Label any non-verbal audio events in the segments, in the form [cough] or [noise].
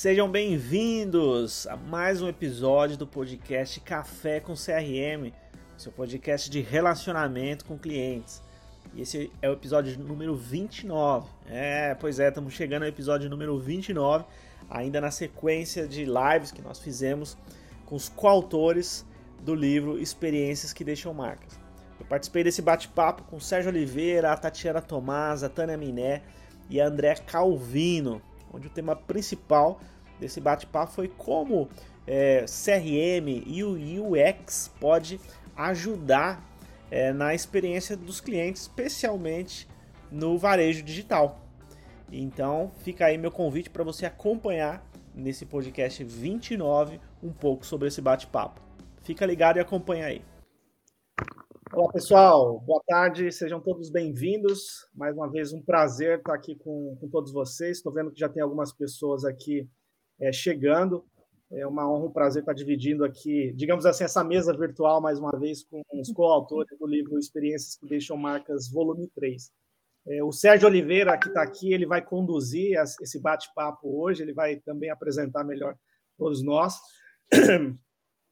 Sejam bem-vindos a mais um episódio do podcast Café com CRM, seu podcast de relacionamento com clientes. E esse é o episódio número 29. É, pois é, estamos chegando ao episódio número 29, ainda na sequência de lives que nós fizemos com os coautores do livro Experiências que Deixam Marcas. Eu participei desse bate-papo com Sérgio Oliveira, a Tatiana Tomás, a Tânia Miné e a André Calvino onde o tema principal desse bate-papo foi como é, CRM e o UX pode ajudar é, na experiência dos clientes, especialmente no varejo digital. Então, fica aí meu convite para você acompanhar nesse podcast 29 um pouco sobre esse bate-papo. Fica ligado e acompanha aí. Olá, pessoal. Boa tarde. Sejam todos bem-vindos. Mais uma vez, um prazer estar aqui com, com todos vocês. Estou vendo que já tem algumas pessoas aqui é, chegando. É uma honra, um prazer estar dividindo aqui, digamos assim, essa mesa virtual, mais uma vez, com os coautores do livro Experiências que Deixam Marcas, volume 3. É, o Sérgio Oliveira, que está aqui, ele vai conduzir esse bate-papo hoje, ele vai também apresentar melhor todos nós.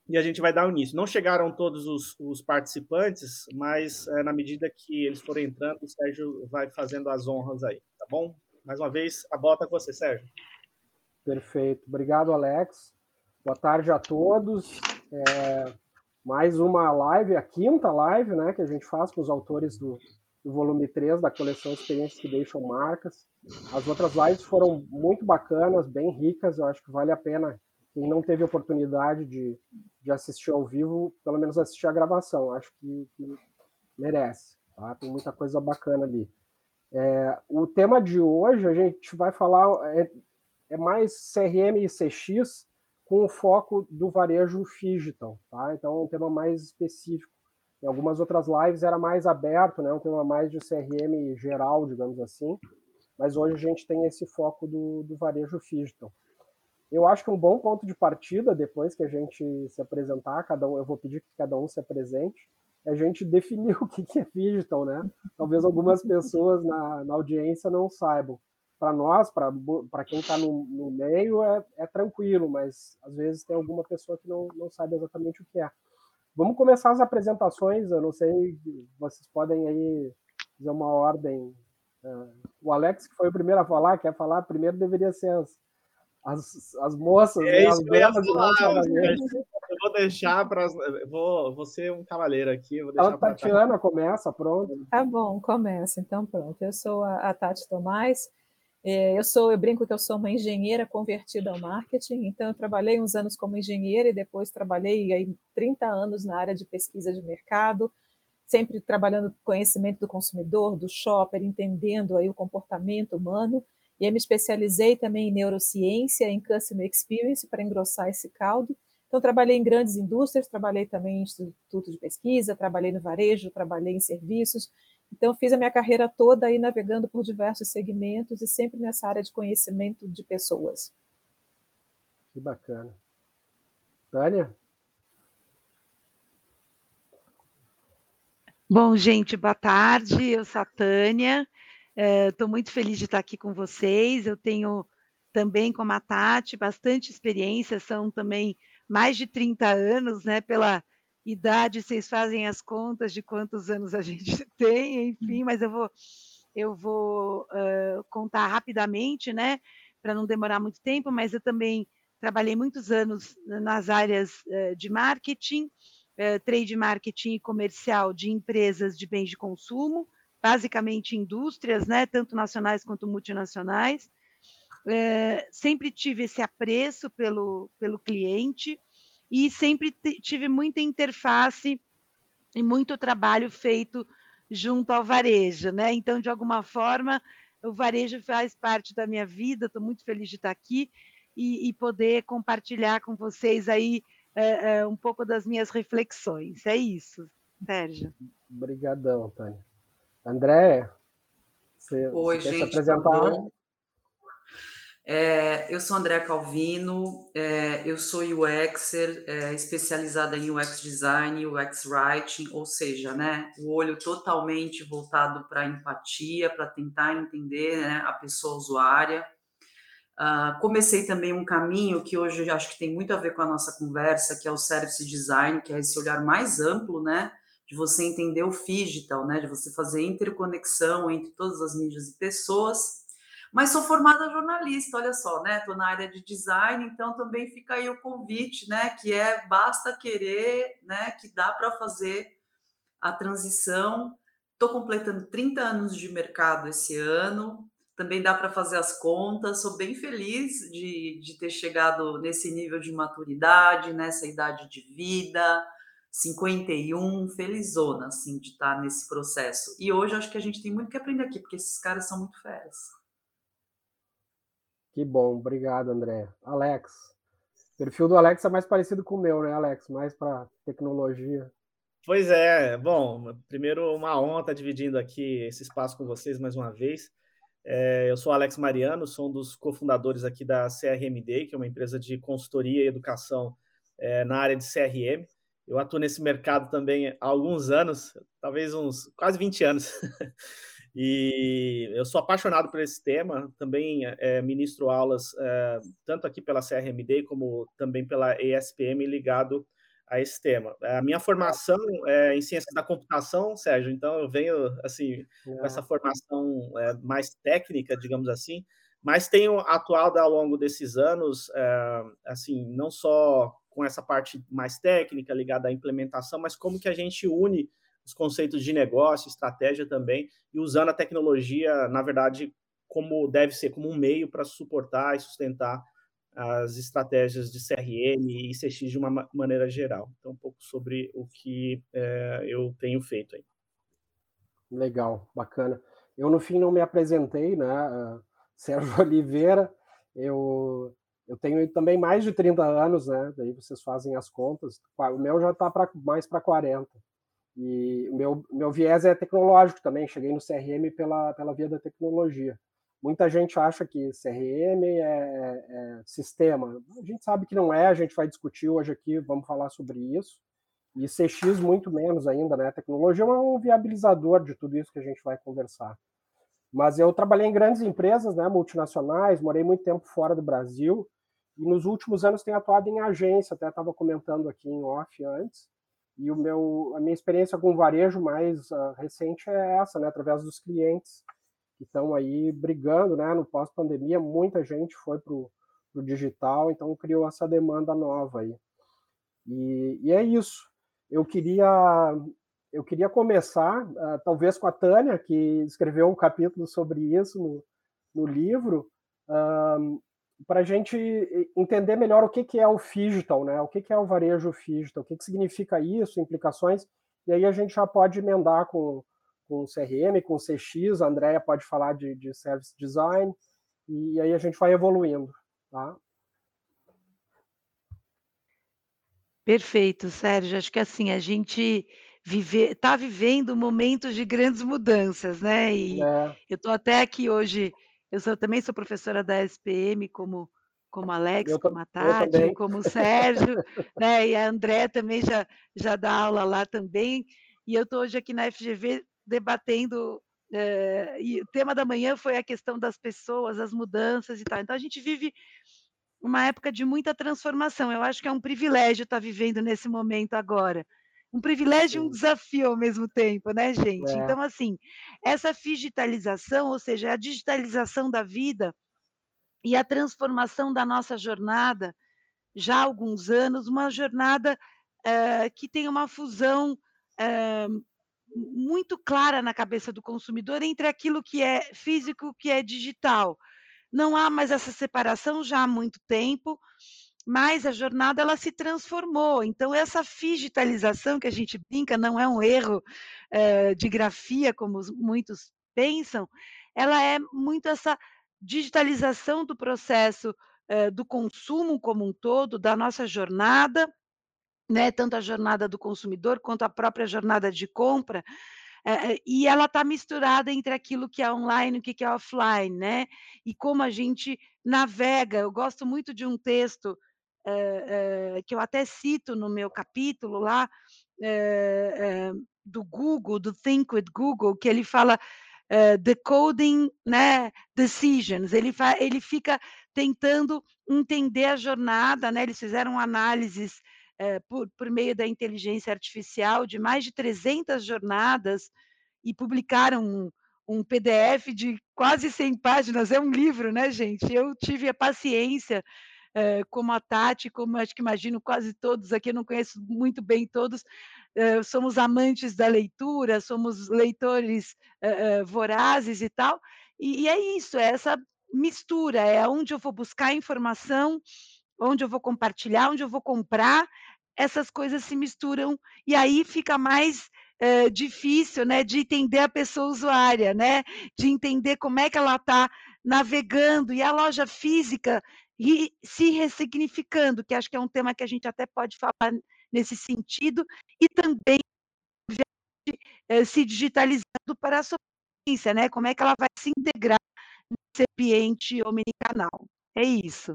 e a gente vai dar o início. Não chegaram todos os, os participantes, mas é, na medida que eles forem entrando, o Sérgio vai fazendo as honras aí, tá bom? Mais uma vez, a bota com você, Sérgio. Perfeito. Obrigado, Alex. Boa tarde a todos. É, mais uma live, a quinta live né, que a gente faz com os autores do, do volume 3 da coleção Experiências que Deixam Marcas. As outras lives foram muito bacanas, bem ricas, eu acho que vale a pena quem não teve oportunidade de, de assistir ao vivo, pelo menos assistir a gravação. Acho que, que merece. Tá? Tem muita coisa bacana ali. É, o tema de hoje a gente vai falar é, é, mais CRM e CX com o foco do varejo digital, tá? Então é um tema mais específico. Em algumas outras lives era mais aberto, né? Um tema mais de CRM geral, digamos assim. Mas hoje a gente tem esse foco do, do varejo digital. Eu acho que um bom ponto de partida, depois que a gente se apresentar, cada um, eu vou pedir que cada um se apresente, é a gente definir [laughs] o que é digital, né? Talvez algumas pessoas na, na audiência não saibam. Para nós, para quem está no, no, meio, é, é, tranquilo, mas às vezes tem alguma pessoa que não, não sabe exatamente o que é. Vamos começar as apresentações, eu não sei, vocês podem aí fazer uma ordem. Uh, o Alex, que foi o primeiro a falar, quer falar, primeiro deveria ser as, as, as moças, é né, as belas Eu vou deixar para. Vou, vou ser um cavaleiro aqui. Vou deixar a Tatiana começa, pronto. Tá bom, começa. Então, pronto. Eu sou a, a Tati Tomás. É, eu sou, eu brinco que eu sou uma engenheira convertida ao marketing, então eu trabalhei uns anos como engenheira e depois trabalhei aí 30 anos na área de pesquisa de mercado, sempre trabalhando conhecimento do consumidor, do shopper, entendendo aí o comportamento humano. E eu me especializei também em neurociência, em customer experience, para engrossar esse caldo. Então, trabalhei em grandes indústrias, trabalhei também em instituto de pesquisa, trabalhei no varejo, trabalhei em serviços. Então, fiz a minha carreira toda aí navegando por diversos segmentos e sempre nessa área de conhecimento de pessoas. Que bacana. Tânia? Bom, gente, boa tarde. Eu sou a Tânia. Estou uh, muito feliz de estar aqui com vocês. Eu tenho também, como a Tati, bastante experiência, são também mais de 30 anos, né? Pela idade, vocês fazem as contas de quantos anos a gente [laughs] tem, enfim, mas eu vou, eu vou uh, contar rapidamente, né? Para não demorar muito tempo, mas eu também trabalhei muitos anos nas áreas uh, de marketing, uh, trade marketing e comercial de empresas de bens de consumo basicamente indústrias, né, tanto nacionais quanto multinacionais. Sempre tive esse apreço pelo, pelo cliente e sempre tive muita interface e muito trabalho feito junto ao varejo, né? Então, de alguma forma, o varejo faz parte da minha vida. Estou muito feliz de estar aqui e, e poder compartilhar com vocês aí é, é, um pouco das minhas reflexões. É isso, Sérgio. Obrigadão, Tânia. André, você, Oi, você gente, quer se É, eu sou André Calvino, é, eu sou UXer, é, especializada em UX Design, UX Writing, ou seja, né, o olho totalmente voltado para empatia, para tentar entender né, a pessoa usuária. Uh, comecei também um caminho que hoje acho que tem muito a ver com a nossa conversa, que é o Service Design, que é esse olhar mais amplo, né? De você entender o digital, né? De você fazer interconexão entre todas as mídias e pessoas. Mas sou formada jornalista, olha só, né? Estou na área de design, então também fica aí o convite, né? Que é basta querer, né? Que dá para fazer a transição. Estou completando 30 anos de mercado esse ano, também dá para fazer as contas. Sou bem feliz de, de ter chegado nesse nível de maturidade, nessa idade de vida, 51, felizona, assim, de estar nesse processo. E hoje acho que a gente tem muito que aprender aqui, porque esses caras são muito feras. Que bom, obrigado, André. Alex, o perfil do Alex é mais parecido com o meu, né, Alex? Mais para tecnologia. Pois é, bom, primeiro uma honra estar dividindo aqui esse espaço com vocês mais uma vez. É, eu sou Alex Mariano, sou um dos cofundadores aqui da CRMD, que é uma empresa de consultoria e educação é, na área de CRM. Eu atuo nesse mercado também há alguns anos, talvez uns quase 20 anos. [laughs] e eu sou apaixonado por esse tema, também é, ministro aulas é, tanto aqui pela CRMD como também pela ESPM ligado a esse tema. A minha formação é em ciências da computação, Sérgio, então eu venho assim com essa formação é, mais técnica, digamos assim, mas tenho atuado ao longo desses anos, é, assim, não só com essa parte mais técnica ligada à implementação, mas como que a gente une os conceitos de negócio, estratégia também, e usando a tecnologia, na verdade, como deve ser, como um meio para suportar e sustentar as estratégias de CRM e CX de uma maneira geral. Então, um pouco sobre o que é, eu tenho feito aí. Legal, bacana. Eu, no fim, não me apresentei, né? Sérgio [laughs] Oliveira, eu, eu tenho também mais de 30 anos, né? Daí vocês fazem as contas. O meu já está mais para 40. E meu, meu viés é tecnológico também. Cheguei no CRM pela, pela via da tecnologia. Muita gente acha que CRM é, é, sistema. A gente sabe que não é, a gente vai discutir hoje aqui, vamos falar sobre isso. E CX muito menos ainda, né? A tecnologia é um viabilizador de tudo isso que a gente vai conversar. Mas eu trabalhei em grandes empresas, né, multinacionais, morei muito tempo fora do Brasil e nos últimos anos tenho atuado em agência, até estava comentando aqui em off antes. E o meu, a minha experiência com varejo mais uh, recente é essa, né, através dos clientes que estão aí brigando, né? No pós-pandemia, muita gente foi para o digital, então criou essa demanda nova aí. E, e, é isso. Eu queria, eu queria começar, uh, talvez com a Tânia, que escreveu um capítulo sobre isso no, no livro, uh, para a gente entender melhor o que, que é o digital, né? O que, que é o varejo digital, o que, que significa isso, implicações, e aí a gente já pode emendar com com CRM, com CX, a Andrea pode falar de, de Service Design, e aí a gente vai evoluindo. Tá? Perfeito, Sérgio. Acho que assim, a gente está vivendo momentos de grandes mudanças, né? E é. eu estou até aqui hoje, eu sou, também sou professora da SPM, como, como Alex, eu como a Tati, como o Sérgio, né? E a André também já, já dá aula lá também. E eu estou hoje aqui na FGV debatendo. É, e o tema da manhã foi a questão das pessoas, as mudanças e tal. Então a gente vive uma época de muita transformação. Eu acho que é um privilégio estar vivendo nesse momento agora. Um privilégio e um desafio ao mesmo tempo, né, gente? É. Então, assim, essa digitalização, ou seja, a digitalização da vida e a transformação da nossa jornada, já há alguns anos, uma jornada é, que tem uma fusão é, muito clara na cabeça do consumidor entre aquilo que é físico e o que é digital. Não há mais essa separação já há muito tempo, mas a jornada ela se transformou. Então, essa digitalização que a gente brinca não é um erro é, de grafia, como muitos pensam, ela é muito essa digitalização do processo é, do consumo como um todo, da nossa jornada, né, tanto a jornada do consumidor quanto a própria jornada de compra, é, e ela está misturada entre aquilo que é online e o que é offline, né? E como a gente navega. Eu gosto muito de um texto que eu até cito no meu capítulo lá do Google, do Think with Google, que ele fala decoding né, decisions. Ele, ele fica tentando entender a jornada, né? Eles fizeram análises é, por, por meio da inteligência artificial de mais de 300 jornadas e publicaram um, um PDF de quase 100 páginas, é um livro, né, gente? Eu tive a paciência, como a Tati, como acho que imagino quase todos aqui, não conheço muito bem todos, é, somos amantes da leitura, somos leitores é, vorazes e tal, e, e é isso, é essa mistura, é onde eu vou buscar informação, onde eu vou compartilhar, onde eu vou comprar, essas coisas se misturam e aí fica mais é, difícil, né, de entender a pessoa usuária, né, de entender como é que ela está navegando e a loja física e se ressignificando, que acho que é um tema que a gente até pode falar nesse sentido e também é, se digitalizando para a sua né, como é que ela vai se integrar nesse ambiente omnicanal. É isso.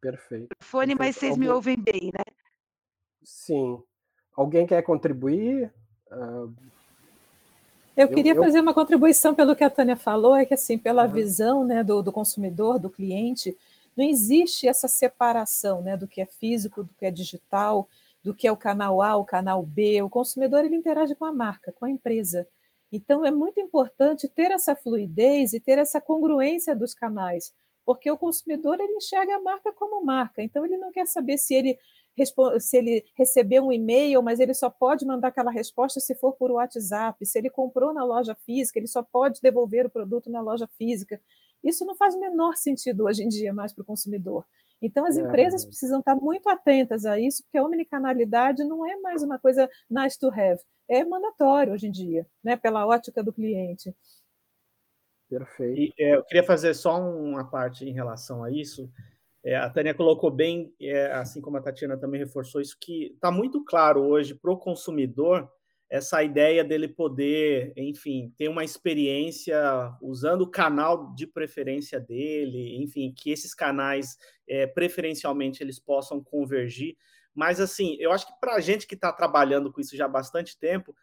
Perfeito. Fone, mas vocês me ouvem bem, né? Sim. Alguém quer contribuir? Uh, eu queria eu, fazer uma contribuição pelo que a Tânia falou, é que assim, pela uhum. visão né, do, do, consumidor, do cliente, não existe essa separação né, do que é físico, do que é digital, do que é o canal A, o canal B. O consumidor ele interage com a marca, com a empresa. Então é muito importante ter essa fluidez e ter essa congruência dos canais porque o consumidor ele enxerga a marca como marca, então ele não quer saber se ele se ele recebeu um e-mail, mas ele só pode mandar aquela resposta se for por WhatsApp. Se ele comprou na loja física, ele só pode devolver o produto na loja física. Isso não faz o menor sentido hoje em dia mais para o consumidor. Então, as é, empresas precisam estar muito atentas a isso, porque a omnicanalidade não é mais uma coisa nice to have, é mandatório hoje em dia, né, pela ótica do cliente. Perfeito. E, é, eu queria fazer só uma parte em relação a isso. É, a Tânia colocou bem, é, assim como a Tatiana também reforçou isso, que está muito claro hoje para o consumidor essa ideia dele poder, enfim, ter uma experiência usando o canal de preferência dele, enfim, que esses canais é, preferencialmente eles possam convergir. Mas assim, eu acho que para a gente que está trabalhando com isso já há bastante tempo,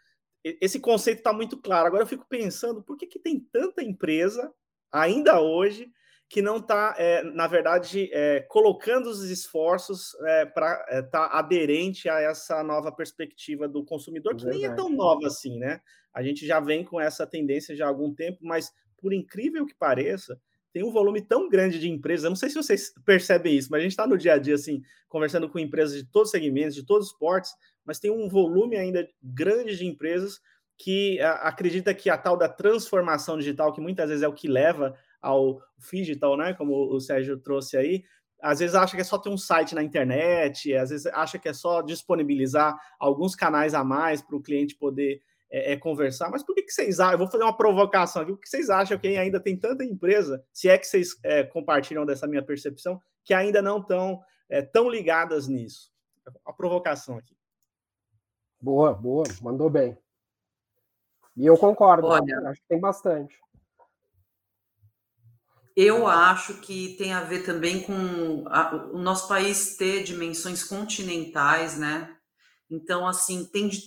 esse conceito está muito claro. Agora eu fico pensando por que, que tem tanta empresa ainda hoje que não está, é, na verdade, é, colocando os esforços é, para estar é, tá aderente a essa nova perspectiva do consumidor, que nem é tão nova assim, né? A gente já vem com essa tendência já há algum tempo, mas por incrível que pareça, tem um volume tão grande de empresas. Eu não sei se vocês percebem isso, mas a gente está no dia a dia assim, conversando com empresas de todos os segmentos, de todos os portes, mas tem um volume ainda grande de empresas que a, acredita que a tal da transformação digital, que muitas vezes é o que leva ao digital, né? Como o Sérgio trouxe aí, às vezes acha que é só ter um site na internet, às vezes acha que é só disponibilizar alguns canais a mais para o cliente poder é, é, conversar. Mas por que, que vocês acham? Eu vou fazer uma provocação aqui. Por que vocês acham que ainda tem tanta empresa, se é que vocês é, compartilham dessa minha percepção, que ainda não estão é, tão ligadas nisso? A provocação aqui. Boa, boa, mandou bem. E eu concordo, Olha, acho que tem bastante. Eu acho que tem a ver também com a, o nosso país ter dimensões continentais, né? Então, assim, tem de,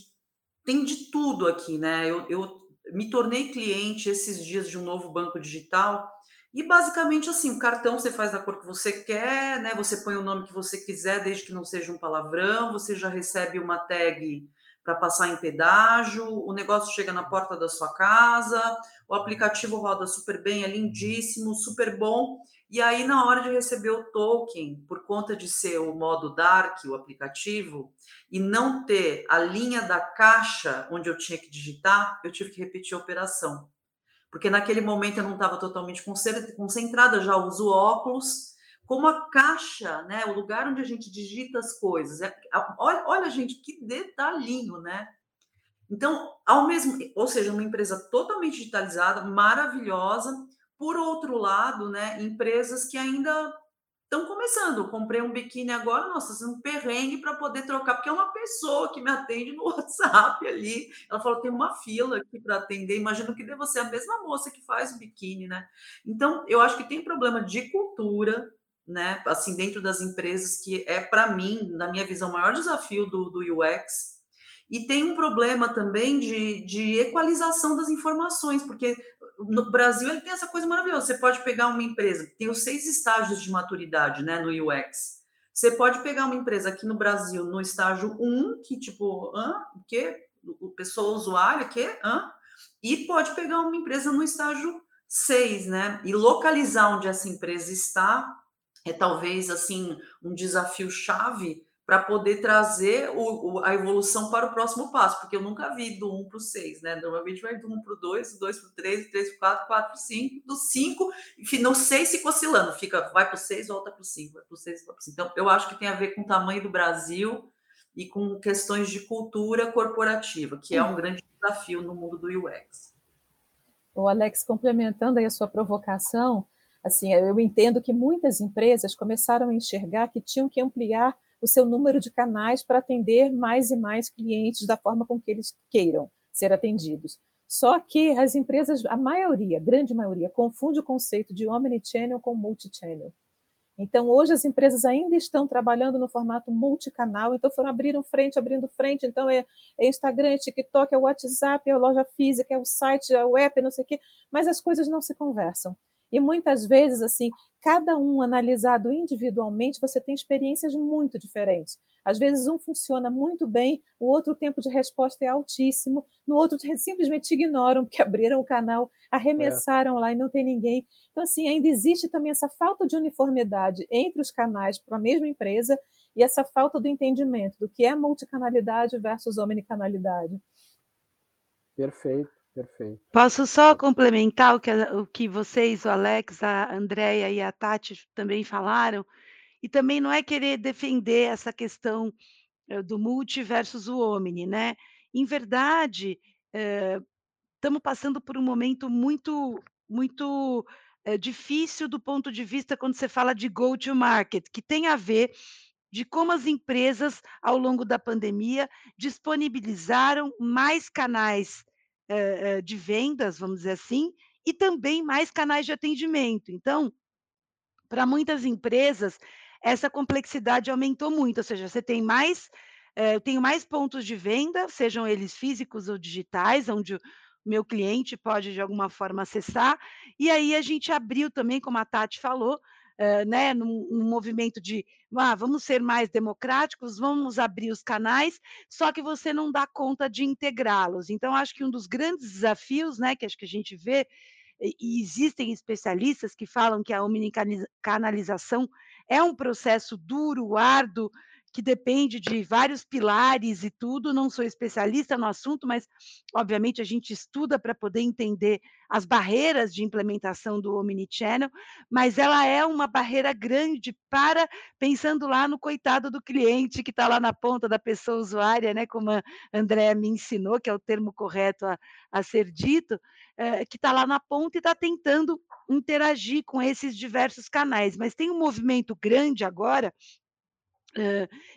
tem de tudo aqui, né? Eu, eu me tornei cliente esses dias de um novo banco digital e basicamente assim, o cartão você faz da cor que você quer, né? Você põe o nome que você quiser, desde que não seja um palavrão, você já recebe uma tag para passar em pedágio, o negócio chega na porta da sua casa, o aplicativo roda super bem, é lindíssimo, super bom. E aí, na hora de receber o token, por conta de ser o modo dark, o aplicativo, e não ter a linha da caixa onde eu tinha que digitar, eu tive que repetir a operação. Porque naquele momento eu não estava totalmente concentrada, já uso óculos, como a caixa, né, o lugar onde a gente digita as coisas. É, olha, olha, gente, que detalhinho, né? Então, ao mesmo, ou seja, uma empresa totalmente digitalizada, maravilhosa. Por outro lado, né, empresas que ainda estão começando. comprei um biquíni agora, nossa, um perrengue para poder trocar, porque é uma pessoa que me atende no [laughs] WhatsApp ali. Ela falou: tem uma fila aqui para atender. Imagino que deva ser a mesma moça que faz o biquíni, né? Então, eu acho que tem problema de cultura, né? Assim, dentro das empresas, que é, para mim, na minha visão, o maior desafio do, do UX. E tem um problema também de, de equalização das informações, porque no Brasil ele tem essa coisa maravilhosa. Você pode pegar uma empresa, tem os seis estágios de maturidade, né, no UX. Você pode pegar uma empresa aqui no Brasil no estágio 1, que tipo, hã? O quê? O pessoa usuária, quê? Hã? E pode pegar uma empresa no estágio 6, né? E localizar onde essa empresa está é talvez assim um desafio chave para poder trazer o, o, a evolução para o próximo passo, porque eu nunca vi do 1 para o 6, né? Normalmente vai do 1 para o 2, do 2 para o 3, do 3 para o 4, 4 para o 5, do 5, enfim, no 6 fica oscilando, fica, vai para o 6, volta para o 5, vai para o 6, volta para o 5. Então, eu acho que tem a ver com o tamanho do Brasil e com questões de cultura corporativa, que é um grande desafio no mundo do UX. O Alex, complementando aí a sua provocação, assim, eu entendo que muitas empresas começaram a enxergar que tinham que ampliar o seu número de canais para atender mais e mais clientes da forma com que eles queiram ser atendidos. Só que as empresas, a maioria, a grande maioria, confunde o conceito de omnichannel com multichannel. Então, hoje as empresas ainda estão trabalhando no formato multicanal, então foram abrindo frente, abrindo frente, então é, é Instagram, é TikTok, é WhatsApp, é loja física, é o site, é o app, não sei o quê, mas as coisas não se conversam. E muitas vezes, assim, cada um analisado individualmente, você tem experiências muito diferentes. Às vezes, um funciona muito bem, o outro tempo de resposta é altíssimo, no outro [laughs] simplesmente te ignoram, porque abriram o canal, arremessaram é. lá e não tem ninguém. Então, assim, ainda existe também essa falta de uniformidade entre os canais para a mesma empresa e essa falta do entendimento do que é multicanalidade versus omnicanalidade. Perfeito. Perfeito. Posso só complementar o que, o que vocês, o Alex, a Andréia e a Tati também falaram? E também não é querer defender essa questão eh, do multi versus o omni, né? Em verdade, estamos eh, passando por um momento muito, muito eh, difícil do ponto de vista quando você fala de go-to-market, que tem a ver de como as empresas, ao longo da pandemia, disponibilizaram mais canais eh, eh, de vendas, vamos dizer assim, e também mais canais de atendimento. Então, para muitas empresas, essa complexidade aumentou muito, ou seja, você tem mais, eh, eu tenho mais pontos de venda, sejam eles físicos ou digitais, onde o meu cliente pode de alguma forma acessar, e aí a gente abriu também, como a Tati falou, né, num, num, movimento de ah, vamos ser mais democráticos, vamos abrir os canais, só que você não dá conta de integrá-los. Então, acho que um dos grandes desafios, né, que acho que a gente vê, e existem especialistas que falam que a omnicanalização é um processo duro, árduo, que depende de vários pilares e tudo. Não sou especialista no assunto, mas obviamente a gente estuda para poder entender as barreiras de implementação do Omnichannel, mas ela é uma barreira grande para pensando lá no coitado do cliente que está lá na ponta da pessoa usuária, né? Como a Andréa me ensinou, que é o termo correto a, a ser dito, é, que está lá na ponta e está tentando interagir com esses diversos canais. Mas tem um movimento grande agora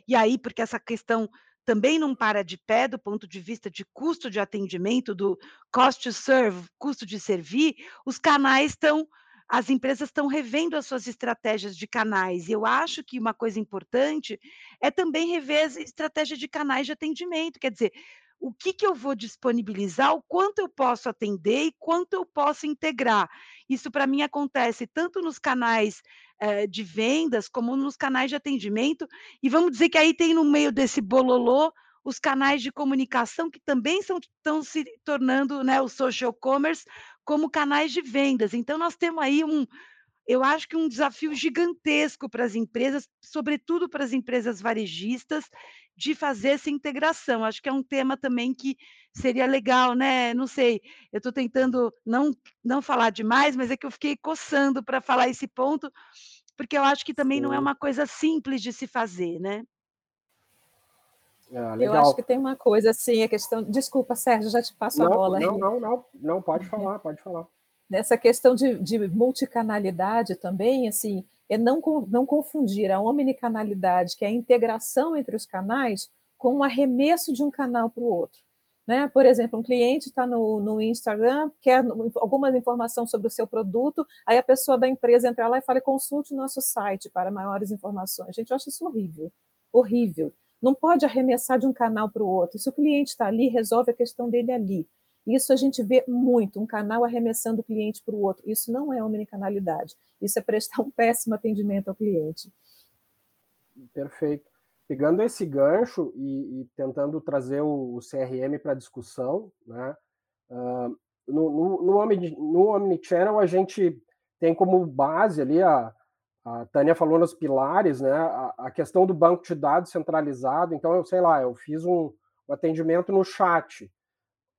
e aí, porque essa questão também não para de pé do ponto de vista de custo de atendimento, do cost to serve, custo de servir, os canais estão, as empresas estão revendo as suas estratégias de canais. E eu acho que uma coisa importante é também rever a estratégia de canais de atendimento. Quer dizer, o que, que eu vou disponibilizar, o quanto eu posso atender e quanto eu posso integrar. Isso, para mim, acontece tanto nos canais eh, de vendas como nos canais de atendimento. E vamos dizer que aí tem no meio desse bololô os canais de comunicação que também estão se tornando né, o social commerce como canais de vendas. Então, nós temos aí um, eu acho que um desafio gigantesco para as empresas, sobretudo para as empresas varejistas, de fazer essa integração. Acho que é um tema também que seria legal, né? Não sei, eu estou tentando não, não falar demais, mas é que eu fiquei coçando para falar esse ponto, porque eu acho que também Sim. não é uma coisa simples de se fazer, né? Ah, eu acho que tem uma coisa assim, a questão. Desculpa, Sérgio, já te passo não, a bola. Não, aí. não, não, não, pode [laughs] falar, pode falar. Nessa questão de, de multicanalidade também, assim, é não, não confundir a omnicanalidade, que é a integração entre os canais, com o arremesso de um canal para o outro. Né? Por exemplo, um cliente está no, no Instagram, quer alguma informação sobre o seu produto, aí a pessoa da empresa entra lá e fala: consulte o nosso site para maiores informações. Gente, eu acho isso horrível. Horrível. Não pode arremessar de um canal para o outro. Se o cliente está ali, resolve a questão dele ali. Isso a gente vê muito, um canal arremessando o cliente para o outro. Isso não é omnicanalidade. Isso é prestar um péssimo atendimento ao cliente. Perfeito. Pegando esse gancho e, e tentando trazer o, o CRM para a discussão, né? Uh, no, no, no, Omni, no Omnichannel, a gente tem como base ali, a, a Tânia falou nos pilares, né? A, a, questão do banco de dados centralizado. Então, eu sei lá, eu fiz um, um atendimento no chat.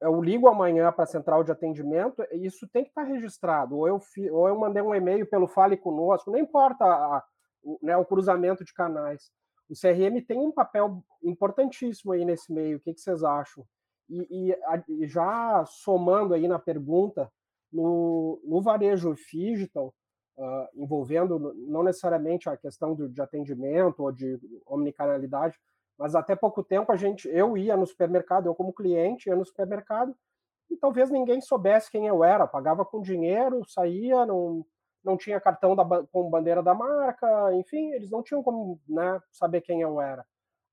Eu ligo amanhã para a central de atendimento, isso tem que estar tá registrado. Ou eu, ou eu mandei um e-mail pelo Fale Conosco, não importa a, o, né, o cruzamento de canais. O CRM tem um papel importantíssimo aí nesse meio. O que, que vocês acham? E, e, já somando aí na pergunta, no, no varejo digital, uh, envolvendo não necessariamente a questão do, de atendimento ou de omnicanalidade, mas até pouco tempo a gente, eu ia no supermercado, eu como cliente ia no supermercado e talvez ninguém soubesse quem eu era, pagava com dinheiro, saía, não, não tinha cartão da, com bandeira da marca, enfim, eles não tinham como né, saber quem eu era.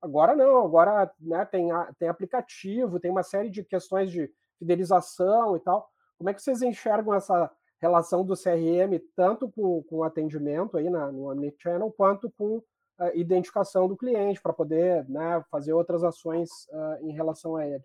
Agora não, agora né, tem, tem aplicativo, tem uma série de questões de fidelização e tal. Como é que vocês enxergam essa relação do CRM tanto com, com atendimento aí na, no Omnichannel quanto com a identificação do cliente para poder né, fazer outras ações uh, em relação a ele?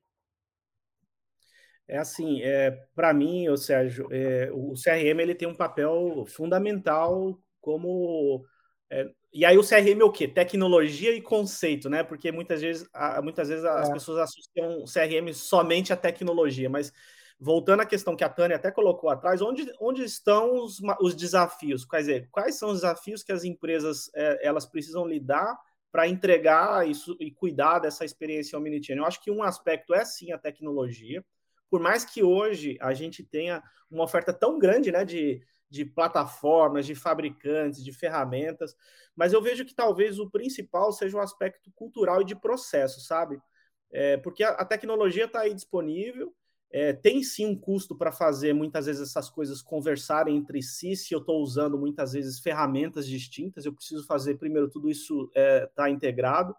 É assim, é, para mim, o Sérgio, é, o CRM ele tem um papel fundamental como é, e aí o CRM é o quê? Tecnologia e conceito, né? Porque muitas vezes, muitas vezes as é. pessoas associam CRM somente à tecnologia, mas voltando à questão que a Tânia até colocou atrás, onde, onde estão os, os desafios? Quer dizer, quais são os desafios que as empresas é, elas precisam lidar para entregar isso e cuidar dessa experiência omnichannel? Eu acho que um aspecto é sim a tecnologia, por mais que hoje a gente tenha uma oferta tão grande né, de, de plataformas, de fabricantes, de ferramentas, mas eu vejo que talvez o principal seja o aspecto cultural e de processo, sabe? É, porque a, a tecnologia está aí disponível, é, tem sim um custo para fazer muitas vezes essas coisas conversarem entre si. Se eu estou usando muitas vezes ferramentas distintas, eu preciso fazer primeiro tudo isso está é, tá integrado.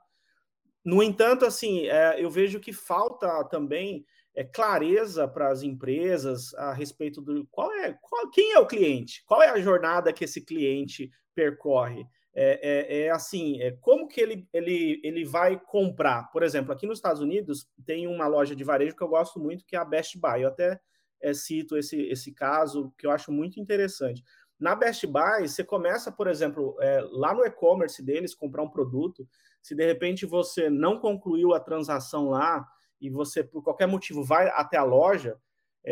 No entanto, assim, é, eu vejo que falta também é, clareza para as empresas a respeito do qual é qual, quem é o cliente, qual é a jornada que esse cliente percorre. É, é, é, assim, é como que ele, ele, ele vai comprar. Por exemplo, aqui nos Estados Unidos tem uma loja de varejo que eu gosto muito, que é a Best Buy. Eu até é, cito esse, esse caso, que eu acho muito interessante. Na Best Buy, você começa, por exemplo, é, lá no e-commerce deles, comprar um produto. Se de repente você não concluiu a transação lá, e você, por qualquer motivo, vai até a loja,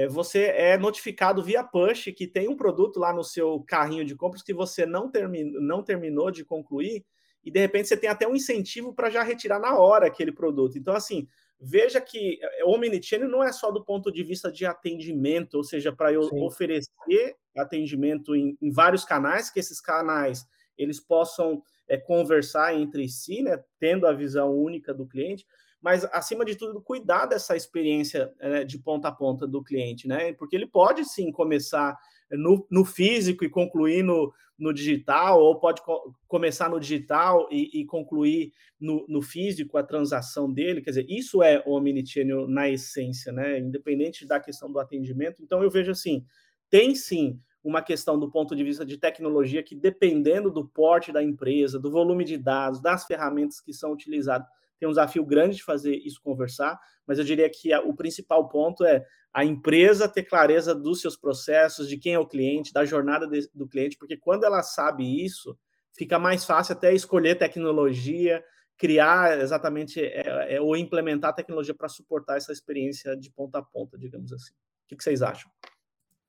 você é notificado via push que tem um produto lá no seu carrinho de compras que você não, termi não terminou de concluir, e de repente você tem até um incentivo para já retirar na hora aquele produto. Então, assim, veja que é, o Omnichannel não é só do ponto de vista de atendimento, ou seja, para eu Sim. oferecer atendimento em, em, vários canais, que esses canais eles possam é, conversar entre si, né, tendo a visão única do cliente, mas acima de tudo, cuidar dessa experiência né, de ponta a ponta do cliente, né? Porque ele pode sim começar no, no físico e concluir no, no digital, ou pode co começar no digital e, e concluir no, no, físico a transação dele. Quer dizer, isso é o omnichannel na essência, né? Independente da questão do atendimento. Então, eu vejo assim: tem sim uma questão do ponto de vista de tecnologia que, dependendo do porte da empresa, do volume de dados, das ferramentas que são utilizadas, tem um desafio grande de fazer isso conversar, mas eu diria que a, o principal ponto é a empresa ter clareza dos seus processos, de quem é o cliente, da jornada de, do cliente, porque quando ela sabe isso, fica mais fácil até escolher tecnologia, criar exatamente é, é, ou implementar tecnologia para suportar essa experiência de ponta a ponta, digamos assim. O que, que vocês acham?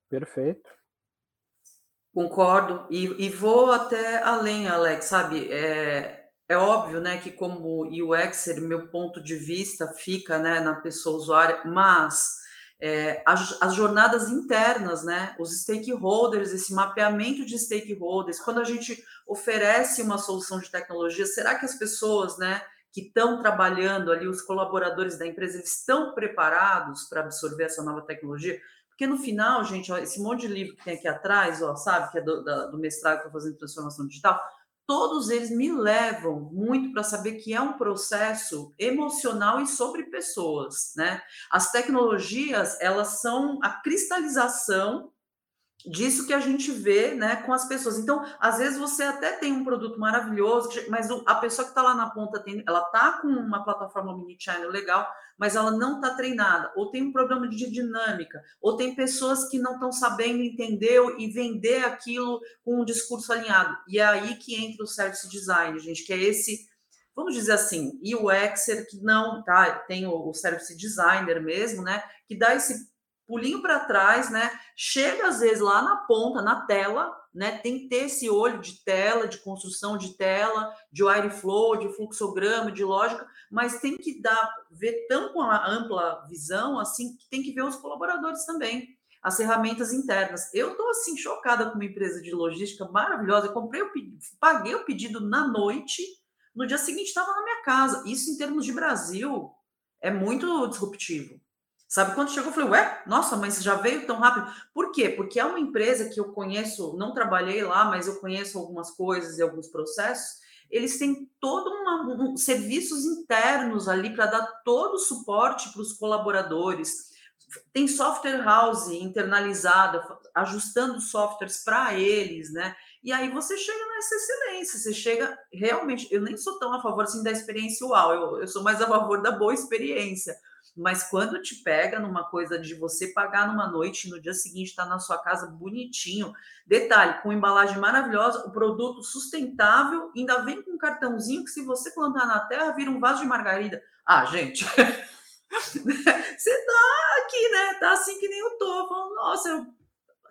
Perfeito. Concordo. E, e, vou até além, Alex, sabe? É, é óbvio, né, que como UXer, meu ponto de vista fica, né, na pessoa usuária, mas é, as, as, jornadas internas, né, os stakeholders, esse mapeamento de stakeholders, quando a gente oferece uma solução de tecnologia, será que as pessoas, né, que estão trabalhando ali, os colaboradores da empresa, eles estão preparados para absorver essa nova tecnologia? Porque no final, gente, ó, esse monte de livro que tem aqui atrás, ó, sabe, que é do, da, do mestrado que eu fazendo transformação digital, todos eles me levam muito para saber que é um processo emocional e sobre pessoas, né? As tecnologias, elas são a cristalização disso que a gente vê né, com as pessoas. Então, às vezes você até tem um produto maravilhoso, mas a pessoa que está lá na ponta, tem, ela está com uma plataforma mini channel legal, mas ela não está treinada, ou tem um problema de dinâmica, ou tem pessoas que não estão sabendo entender e vender aquilo com um discurso alinhado. E é aí que entra o service design, gente, que é esse vamos dizer assim, e o Exer que não, tá? Tem o, o service designer mesmo, né? Que dá esse pulinho para trás, né? Chega às vezes lá na ponta, na tela, né? Tem que ter esse olho de tela, de construção de tela, de wireflow, de fluxograma, de lógica, mas tem que dar ver tão com a ampla visão assim que tem que ver os colaboradores também, as ferramentas internas. Eu estou assim chocada com uma empresa de logística maravilhosa. Eu comprei o paguei o pedido na noite, no dia seguinte estava na minha casa. Isso em termos de Brasil é muito disruptivo. Sabe, quando chegou, eu falei, ué, nossa, mas já veio tão rápido. Por quê? Porque é uma empresa que eu conheço, não trabalhei lá, mas eu conheço algumas coisas e alguns processos. Eles têm todos um, serviços internos ali para dar todo o suporte para os colaboradores. Tem software house internalizada, ajustando softwares para eles, né? E aí você chega nessa excelência, você chega realmente. Eu nem sou tão a favor assim da experiência uau, eu, eu sou mais a favor da boa experiência mas quando te pega numa coisa de você pagar numa noite no dia seguinte estar tá na sua casa bonitinho, detalhe, com embalagem maravilhosa, o produto sustentável, ainda vem com um cartãozinho que se você plantar na terra vira um vaso de margarida. Ah, gente, [laughs] você tá aqui, né? Tá assim que nem eu tô, falando, nossa, eu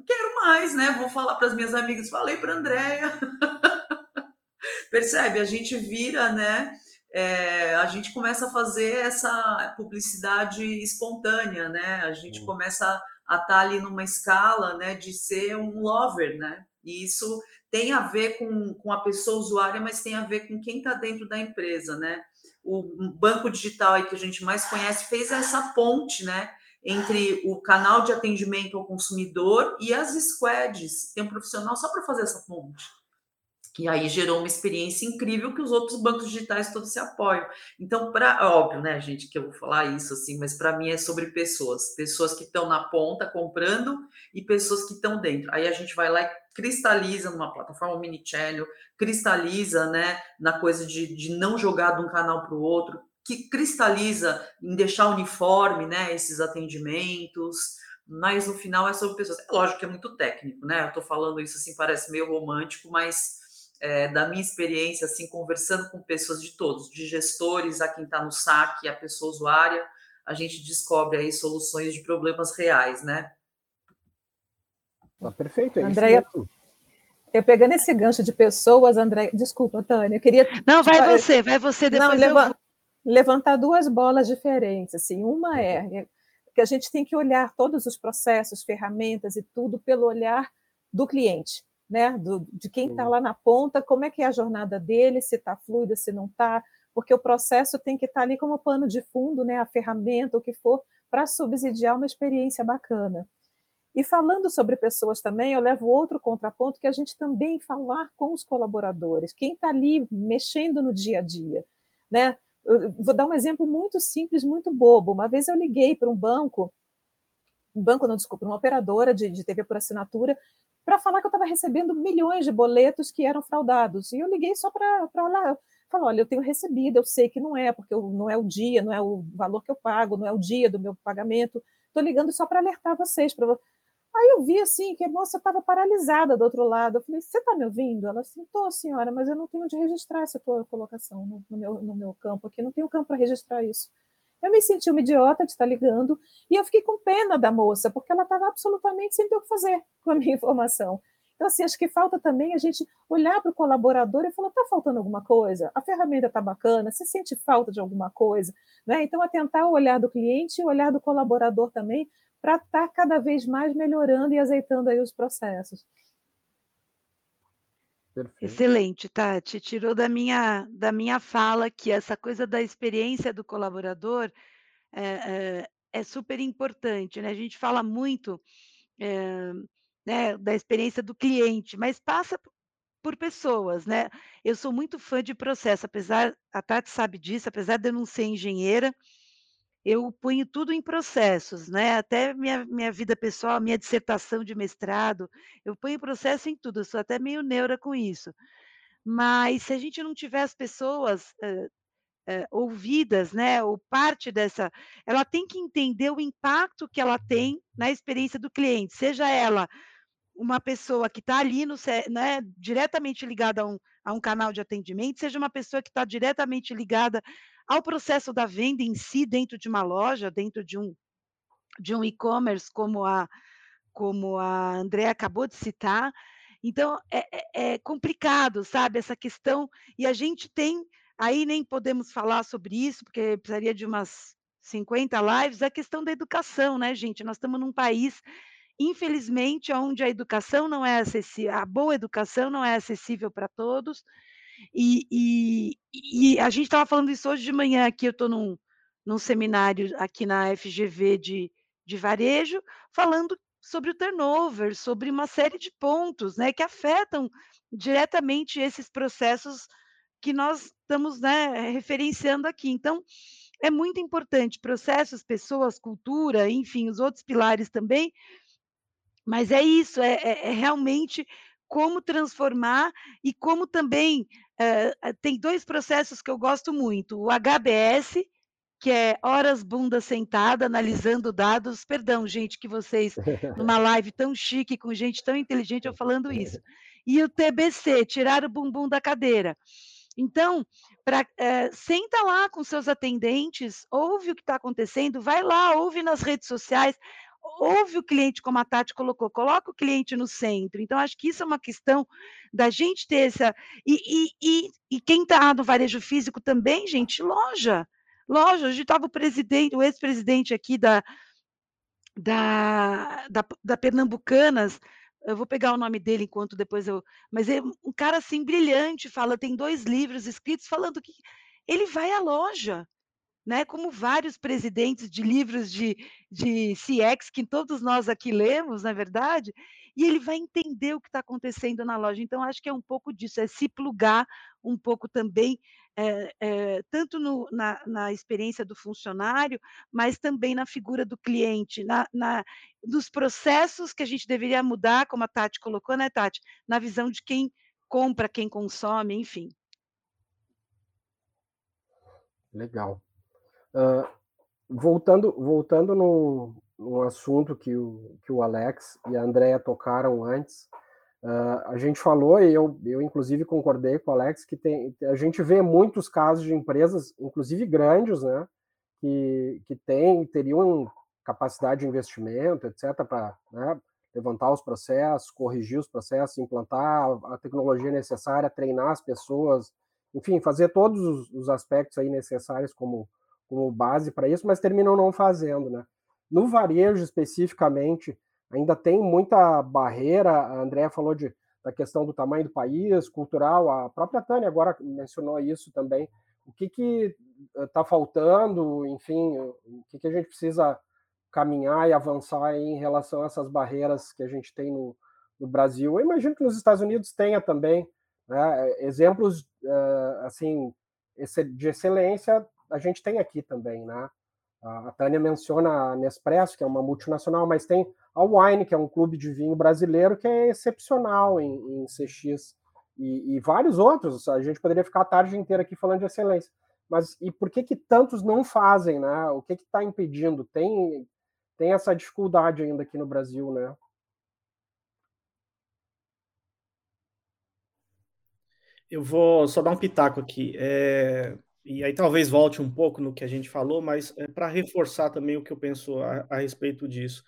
quero mais, né? Vou falar para as minhas amigas, falei para Andréia. [laughs] Percebe? A gente vira, né? É, a gente começa a fazer essa publicidade espontânea, né? A gente hum. começa a estar tá ali numa escala, né, de ser um lover, né? E isso tem a ver com, com a pessoa usuária, mas tem a ver com quem está dentro da empresa, né? O banco digital aí que a gente mais conhece fez essa ponte, né? Entre o canal de atendimento ao consumidor e as squads. Tem um profissional só para fazer essa ponte. E aí gerou uma experiência incrível que os outros bancos digitais todos se apoiam. Então, para óbvio, né, gente, que eu vou falar isso assim, mas para mim é sobre pessoas, pessoas que estão na ponta comprando e pessoas que estão dentro. Aí a gente vai lá e cristaliza numa plataforma mini channel, cristaliza, né, na coisa de, de não jogar de um canal para o outro, que cristaliza em deixar uniforme, né, esses atendimentos mas no final é sobre pessoas. É lógico que é muito técnico, né? Eu estou falando isso assim, parece meio romântico, mas é, da minha experiência, assim, conversando com pessoas de todos, de gestores a quem está no saque, a pessoa usuária, a gente descobre aí soluções de problemas reais, né? Ah, perfeito, é Andréia, eu pegando esse gancho de pessoas, André, desculpa, Tânia, eu queria. Não, vai você, vai você depois. Não, leva... levantar duas bolas diferentes. Assim, uma é que a gente tem que olhar todos os processos, ferramentas e tudo pelo olhar do cliente né, do, de quem está lá na ponta, como é que é a jornada dele, se está fluida, se não está, porque o processo tem que estar tá ali como pano de fundo, né, a ferramenta, o que for, para subsidiar uma experiência bacana. E falando sobre pessoas também, eu levo outro contraponto que a gente também falar com os colaboradores, quem está ali mexendo no dia a dia, né? Eu vou dar um exemplo muito simples, muito bobo. Uma vez eu liguei para um banco, banco, não, desculpa, uma operadora de, de TV por assinatura, para falar que eu estava recebendo milhões de boletos que eram fraudados. E eu liguei só para olhar. Falei, olha, eu tenho recebido, eu sei que não é, porque eu, não é o dia, não é o valor que eu pago, não é o dia do meu pagamento. Estou ligando só para alertar vocês. Pra... Aí eu vi assim que a moça estava paralisada do outro lado. Eu falei, você está me ouvindo? Ela assim, estou, senhora, mas eu não tenho onde registrar essa tua colocação no, no, meu, no meu campo aqui, não tenho campo para registrar isso. Eu me senti uma idiota de estar ligando e eu fiquei com pena da moça, porque ela estava absolutamente sem ter o que fazer com a minha [laughs] informação. Então, assim, acho que falta também a gente olhar para o colaborador e falar: está faltando alguma coisa? A ferramenta está bacana? Você sente falta de alguma coisa? Né? Então, atentar o olhar do cliente e o olhar do colaborador também, para estar tá cada vez mais melhorando e azeitando aí os processos. Perfeito. Excelente, Tati. Tirou da minha, da minha fala que essa coisa da experiência do colaborador é, é, é super importante. Né? A gente fala muito é, né, da experiência do cliente, mas passa por pessoas, né? Eu sou muito fã de processo, apesar, a Tati sabe disso, apesar de eu não ser engenheira, eu ponho tudo em processos, né? Até minha, minha vida pessoal, minha dissertação de mestrado, eu ponho processo em tudo, eu sou até meio neura com isso. Mas se a gente não tiver as pessoas uh, uh, ouvidas, né, ou parte dessa, ela tem que entender o impacto que ela tem na experiência do cliente, seja ela uma pessoa que está ali no, né, diretamente ligada a um, a um canal de atendimento, seja uma pessoa que está diretamente ligada ao processo da venda em si, dentro de uma loja, dentro de um, de um e-commerce, como a, como a André acabou de citar. Então, é, é, é complicado, sabe, essa questão, e a gente tem, aí nem podemos falar sobre isso, porque precisaria de umas 50 lives, a questão da educação, né, gente? Nós estamos num país infelizmente, onde a educação não é acessível, a boa educação não é acessível para todos. E, e, e, a gente estava falando isso hoje de manhã aqui, eu estou num, num seminário aqui na FGV de, de varejo, falando sobre o turnover, sobre uma série de pontos né, que afetam diretamente esses processos que nós estamos né, referenciando aqui. Então, é muito importante processos, pessoas, cultura, enfim, os outros pilares também, mas é isso, é, é, é realmente como transformar e como também é, tem dois processos que eu gosto muito: o HBS, que é horas bunda sentada, analisando dados. Perdão, gente, que vocês, numa [laughs] live tão chique, com gente tão inteligente, eu falando isso. E o TBC, tirar o bumbum da cadeira. Então, pra, é, senta lá com seus atendentes, ouve o que está acontecendo, vai lá, ouve nas redes sociais, ouve o cliente, como a Tati colocou, coloca o cliente no centro. Então, acho que isso é uma questão da gente ter essa. E, e, e, e quem está no varejo físico também, gente, loja. Loja, hoje estava o presidente, o ex-presidente aqui da, da, da, da Pernambucanas, eu vou pegar o nome dele enquanto depois eu. Mas é um cara assim brilhante, fala, tem dois livros escritos falando que ele vai à loja né, como vários presidentes de livros de, de CX, que todos nós aqui lemos, na é verdade, e ele vai entender o que está acontecendo na loja. Então, acho que é um pouco disso, é se plugar um pouco também, é, é, tanto no, na, na, experiência do funcionário, mas também na figura do cliente, na, na, nos processos que a gente deveria mudar, como a Tati colocou, né, Tati? Na visão de quem compra, quem consome, enfim. Legal. Voltando voltando no, no assunto que o, que o Alex e a Andrea tocaram antes, uh, a gente falou, e eu, eu inclusive concordei com o Alex, que tem, a gente vê muitos casos de empresas, inclusive grandes, né, que, que tem, teriam capacidade de investimento, etc., para né, levantar os processos, corrigir os processos, implantar a tecnologia necessária, treinar as pessoas, enfim, fazer todos os, os aspectos aí necessários como como base para isso, mas terminam não fazendo, né? No varejo especificamente, ainda tem muita barreira. A Andrea falou de, da questão do tamanho do país, cultural. A própria Tânia agora mencionou isso também. O que que está faltando? Enfim, o que que a gente precisa caminhar e avançar em relação a essas barreiras que a gente tem no, no Brasil? Eu imagino que nos Estados Unidos tenha também né, exemplos assim de excelência a gente tem aqui também, né? A Tânia menciona a Nespresso, que é uma multinacional, mas tem a Wine, que é um clube de vinho brasileiro que é excepcional em, em CX, e, e, vários outros. A gente poderia ficar a tarde inteira aqui falando de excelência. Mas e por que, que tantos não fazem, né? O que está impedindo? Tem, tem essa dificuldade ainda aqui no Brasil, né? Eu vou só dar um pitaco aqui. É, e aí talvez volte um pouco no que a gente falou, mas é para reforçar também o que eu penso a, a respeito disso.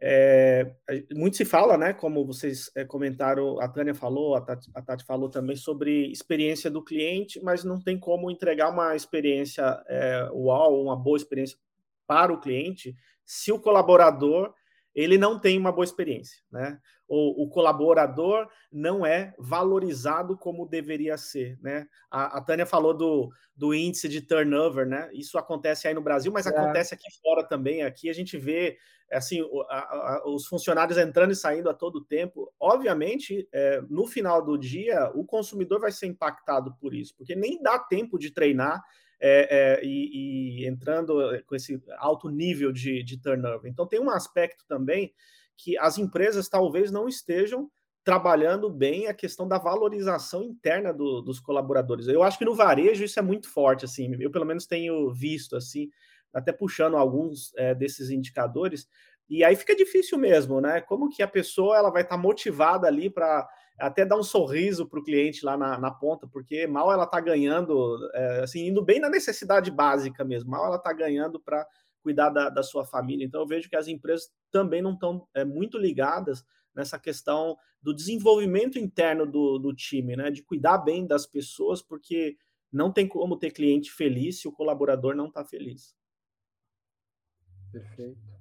É, muito se fala, né? Como vocês é, comentaram, a Tânia falou, a Tati, a Tati, falou também sobre experiência do cliente, mas não tem como entregar uma experiência é, uau, uma boa experiência para o cliente, se o colaborador ele não tem uma boa experiência, né? O, o colaborador não é valorizado como deveria ser, né? A, a, Tânia falou do, do índice de turnover, né? Isso acontece aí no Brasil, mas é. acontece aqui fora também. Aqui a gente vê assim a, a, os funcionários entrando e saindo a todo tempo. Obviamente, é, no final do dia, o consumidor vai ser impactado por isso, porque nem dá tempo de treinar é, é, e, e, entrando com esse alto nível de, de turnover. Então, tem um aspecto também que as empresas talvez não estejam trabalhando bem a questão da valorização interna do, dos colaboradores. Eu acho que no varejo isso é muito forte, assim. Eu pelo menos tenho visto assim, até puxando alguns é, desses indicadores. E aí fica difícil mesmo, né? Como que a pessoa ela vai estar tá motivada ali para até dar um sorriso para o cliente lá na, na, ponta, porque mal ela está ganhando, é, assim, indo bem na necessidade básica mesmo, mal ela está ganhando para cuidar da, da, sua família. Então eu vejo que as empresas também não estão é, muito ligadas nessa questão do desenvolvimento interno do, do time, né? De cuidar bem das pessoas, porque não tem como ter cliente feliz se o colaborador não está feliz. Perfeito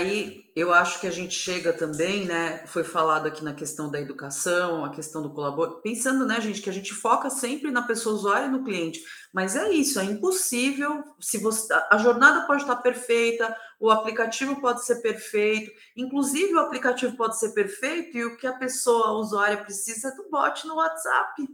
aí eu acho que a gente chega também, né? Foi falado aqui na questão da educação, a questão do colaborador, pensando, né, gente, que a gente foca sempre na pessoa usuária e no cliente. Mas é isso, é impossível. Se você a jornada pode estar perfeita, o aplicativo pode ser perfeito, inclusive o aplicativo pode ser perfeito e o que a pessoa a usuária precisa é do bot no WhatsApp,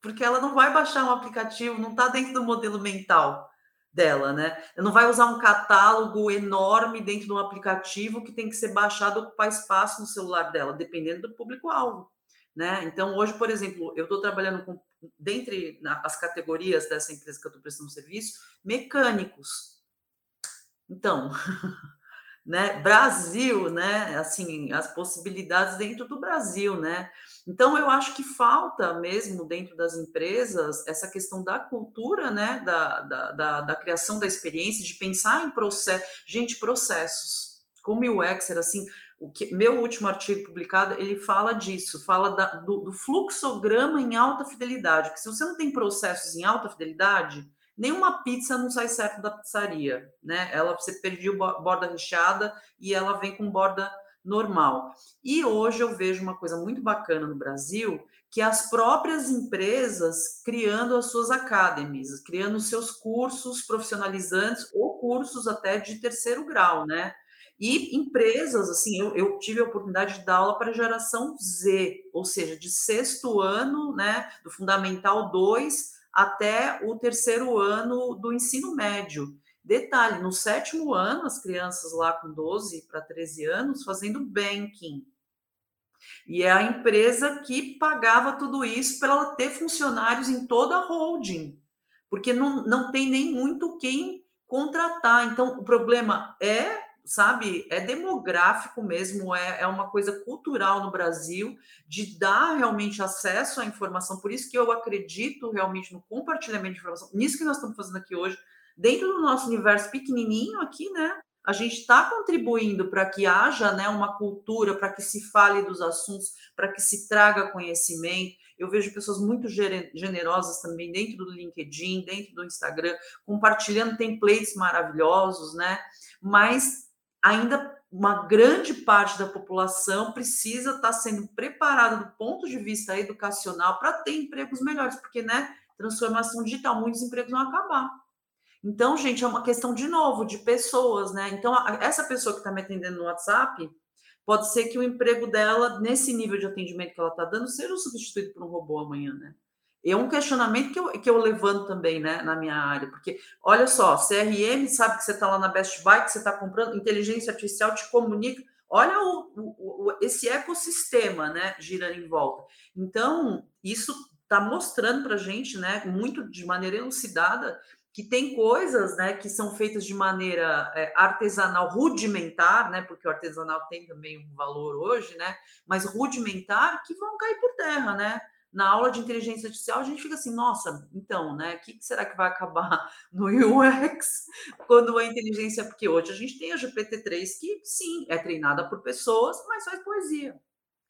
porque ela não vai baixar um aplicativo, não está dentro do modelo mental dela, né? Não vai usar um catálogo enorme dentro de um aplicativo que tem que ser baixado ocupar espaço no celular dela, dependendo do público-alvo, né? Então, hoje, por exemplo, eu estou trabalhando com, dentre as categorias dessa empresa que eu estou prestando serviço, mecânicos. Então, [laughs] né? Brasil, né? Assim, as possibilidades dentro do Brasil, né? Então, eu acho que falta mesmo dentro das empresas essa questão da cultura, né? Da, da, da, da criação da experiência, de pensar em processo, gente, processos. Como o Exer, assim, o que, meu último artigo publicado, ele fala disso, fala da, do, do fluxograma em alta fidelidade, que se você não tem processos em alta fidelidade, nenhuma pizza não sai certo da pizzaria, né? Ela você perdeu borda recheada e ela vem com borda normal. E hoje eu vejo uma coisa muito bacana no Brasil, que é as próprias empresas criando as suas academies, criando seus cursos profissionalizantes ou cursos até de terceiro grau, né? E empresas, assim, eu, eu, tive a oportunidade de dar aula para a geração Z, ou seja, de sexto ano, né, do Fundamental 2 até o terceiro ano do ensino médio. Detalhe, no sétimo ano, as crianças lá com 12 para 13 anos fazendo banking. E é a empresa que pagava tudo isso para ela ter funcionários em toda a holding, porque não, não tem nem muito quem contratar. Então, o problema é sabe, é demográfico mesmo, é, é uma coisa cultural no Brasil, de dar realmente acesso à informação. Por isso que eu acredito realmente no compartilhamento de informação, nisso que nós estamos fazendo aqui hoje, dentro do nosso universo pequenininho aqui, né? A gente está contribuindo para que haja né, uma cultura, para que se fale dos assuntos, para que se traga conhecimento. Eu vejo pessoas muito generosas também dentro do LinkedIn, dentro do Instagram, compartilhando templates maravilhosos, né? Mas ainda uma grande parte da população precisa estar sendo preparada do ponto de vista educacional para ter empregos melhores, porque, né, transformação digital, muitos empregos vão acabar. Então, gente, é uma questão de novo de pessoas, né? Então, essa pessoa que está me atendendo no WhatsApp, pode ser que o emprego dela, nesse nível de atendimento que ela está dando, seja substituído por um robô amanhã, né? é um questionamento que eu, que eu levanto também né, na minha área, porque olha só, CRM sabe que você está lá na Best Buy, que você está comprando, inteligência artificial te comunica, olha o, o, o, esse ecossistema né, girando em volta. Então, isso está mostrando para a gente, né, muito de maneira elucidada, que tem coisas né, que são feitas de maneira é, artesanal, rudimentar, né, porque o artesanal tem também um valor hoje, né, mas rudimentar, que vão cair por terra, né? na aula de inteligência artificial, a gente fica assim, nossa, então, né? O que será que vai acabar [laughs] no UX quando a inteligência. Porque hoje a gente tem a GPT-3 que, sim, é treinada por pessoas, mas faz poesia.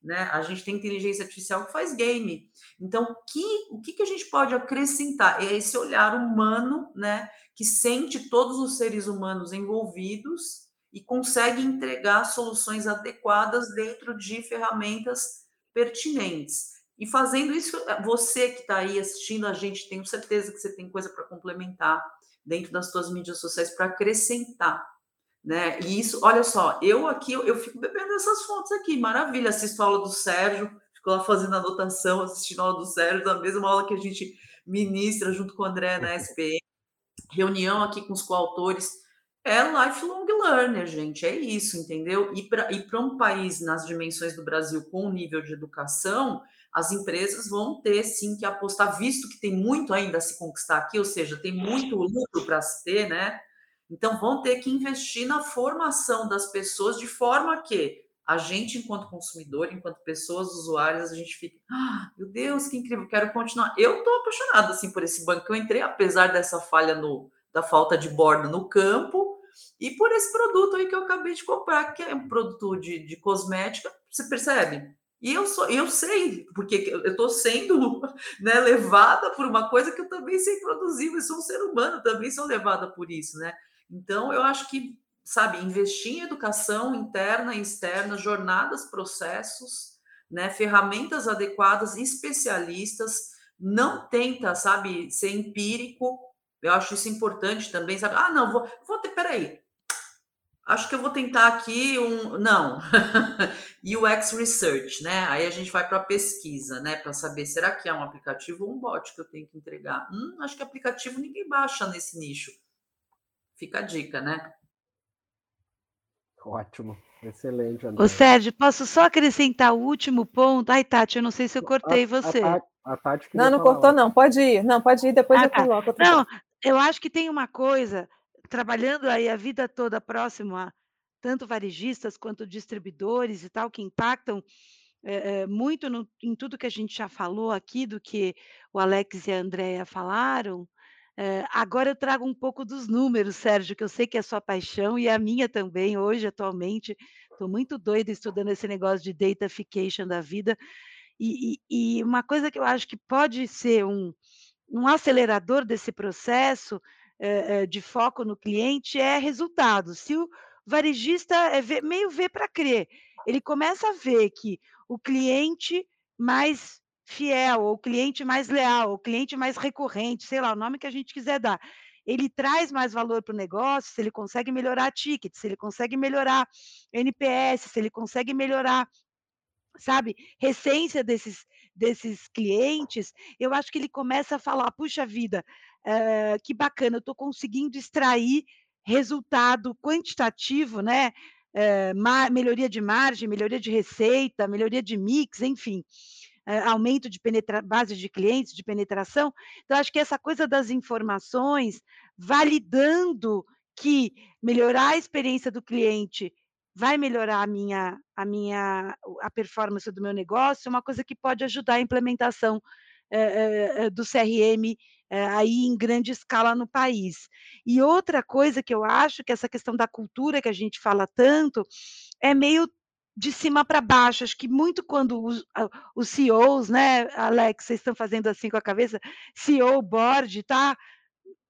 Né? A gente tem inteligência artificial que faz game. Então, que, o que, que a gente pode acrescentar? É esse olhar humano, né? Que sente todos os seres humanos envolvidos e consegue entregar soluções adequadas dentro de ferramentas pertinentes. E fazendo isso, você que está aí assistindo a gente, tenho certeza que você tem coisa para complementar dentro das suas mídias sociais para acrescentar. Né? E isso, olha só, eu aqui eu, fico bebendo essas fontes aqui, maravilha. Assisto a aula do Sérgio, fico lá fazendo anotação, assistindo a aula do Sérgio, da mesma aula que a gente ministra junto com o André na SPM, reunião aqui com os coautores é lifelong learner, gente, é isso, entendeu? E para um país nas dimensões do Brasil com o nível de educação, as empresas vão ter sim que apostar, visto que tem muito ainda a se conquistar aqui, ou seja, tem muito lucro para se ter, né? Então vão ter que investir na formação das pessoas de forma que a gente, enquanto consumidor, enquanto pessoas usuárias, a gente fica, ah, meu Deus, que incrível, quero continuar. Eu estou apaixonada assim por esse banco. Eu entrei, apesar dessa falha no, da falta de borda no campo, e por esse produto aí que eu acabei de comprar, que é um produto de, de cosmética, você percebe? E eu sou, eu sei, porque eu estou sendo [laughs] né, levada por uma coisa que eu também sei produzir, eu sou um ser humano, também sou levada por isso, né? Então eu acho que, sabe, investir em educação interna e externa, jornadas, processos, né, ferramentas adequadas, especialistas, não tenta, sabe, ser empírico, eu acho isso importante também, sabe? Ah, não, vou, vou ter, peraí. Acho que eu vou tentar aqui um. Não, [laughs] UX Research, né? Aí a gente vai para a pesquisa, né? Para saber será que é um aplicativo ou um bot que eu tenho que entregar. Hum, acho que aplicativo ninguém baixa nesse nicho. Fica a dica, né? Ótimo, excelente. André. Ô, Sérgio, posso só acrescentar o último ponto? Ai, Tati, eu não sei se eu cortei a, você. A, a, a Tati não, não cortou, não. Pode ir. Não, pode ir, depois ah, eu tá. coloco. Não, eu acho que tem uma coisa, trabalhando aí a vida toda próximo a tanto varejistas quanto distribuidores e tal, que impactam é, muito no, em tudo que a gente já falou aqui, do que o Alex e a Andrea falaram. É, agora eu trago um pouco dos números, Sérgio, que eu sei que é sua paixão e a minha também, hoje, atualmente. Estou muito doida estudando esse negócio de datafication da vida. E, e, e uma coisa que eu acho que pode ser um, um acelerador desse processo é, de foco no cliente é resultado. Se o varejista é ver, meio ver para crer, ele começa a ver que o cliente mais fiel, ou cliente mais leal, ou cliente mais recorrente, sei lá, o nome que a gente quiser dar, ele traz mais valor para o negócio, se ele consegue melhorar ticket, se ele consegue melhorar NPS, se ele consegue melhorar sabe, recência desses, desses clientes, eu acho que ele começa a falar: puxa vida, uh, que bacana, eu estou conseguindo extrair resultado quantitativo, né? Uh, melhoria de margem, melhoria de receita, melhoria de mix, enfim. Uh, aumento de base de clientes, de penetração. Então, acho que essa coisa das informações, validando que melhorar a experiência do cliente vai melhorar a minha, a minha a performance do meu negócio, uma coisa que pode ajudar a implementação é, é, do CRM é, aí em grande escala no país. E outra coisa que eu acho que essa questão da cultura que a gente fala tanto é meio de cima para baixo. Acho que muito quando os, os CEOs, né, Alex, vocês estão fazendo assim com a cabeça, CEO board, tá?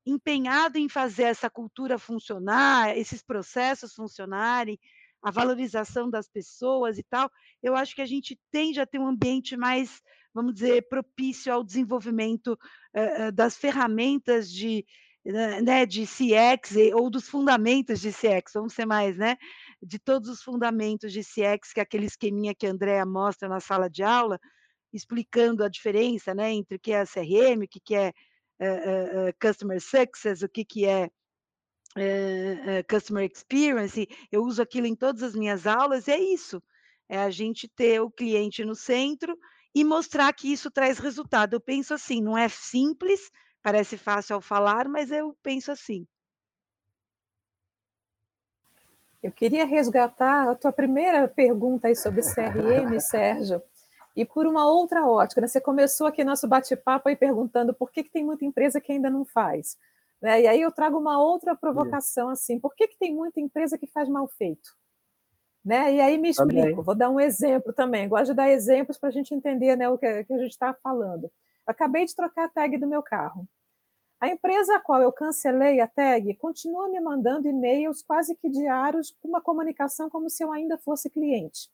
empenhado em fazer essa cultura funcionar, esses processos funcionarem, a valorização das pessoas e tal, eu acho que a gente tende a ter um ambiente mais, vamos dizer, propício ao desenvolvimento uh, das ferramentas de, né, de CX ou dos fundamentos de CX, vamos ser mais, né? De todos os fundamentos de CX, que é aquele esqueminha que a Andrea mostra na sala de aula, explicando a diferença né, entre o que é CRM, o que é uh, uh, Customer Success, o que, que é uh, customer experience, eu uso aquilo em todas as minhas aulas, é isso. É a gente ter o cliente no centro e mostrar que isso traz resultado. Eu penso assim, não é simples, parece fácil ao falar, mas eu penso assim. Eu queria resgatar a tua primeira pergunta aí sobre CRM, Sérgio, e por uma outra ótica. Né? Você começou aqui nosso bate-papo aí perguntando por que, que tem muita empresa que ainda não faz. Né? E aí eu trago uma outra provocação assim: por que, que tem muita empresa que faz mal feito? Né? E aí me explico, também. vou dar um exemplo também. Gosto de dar exemplos para a gente entender né, o que, que a gente está falando. Acabei de trocar a tag do meu carro. A empresa a qual eu cancelei a tag continua me mandando e-mails quase que diários com uma comunicação como se eu ainda fosse cliente.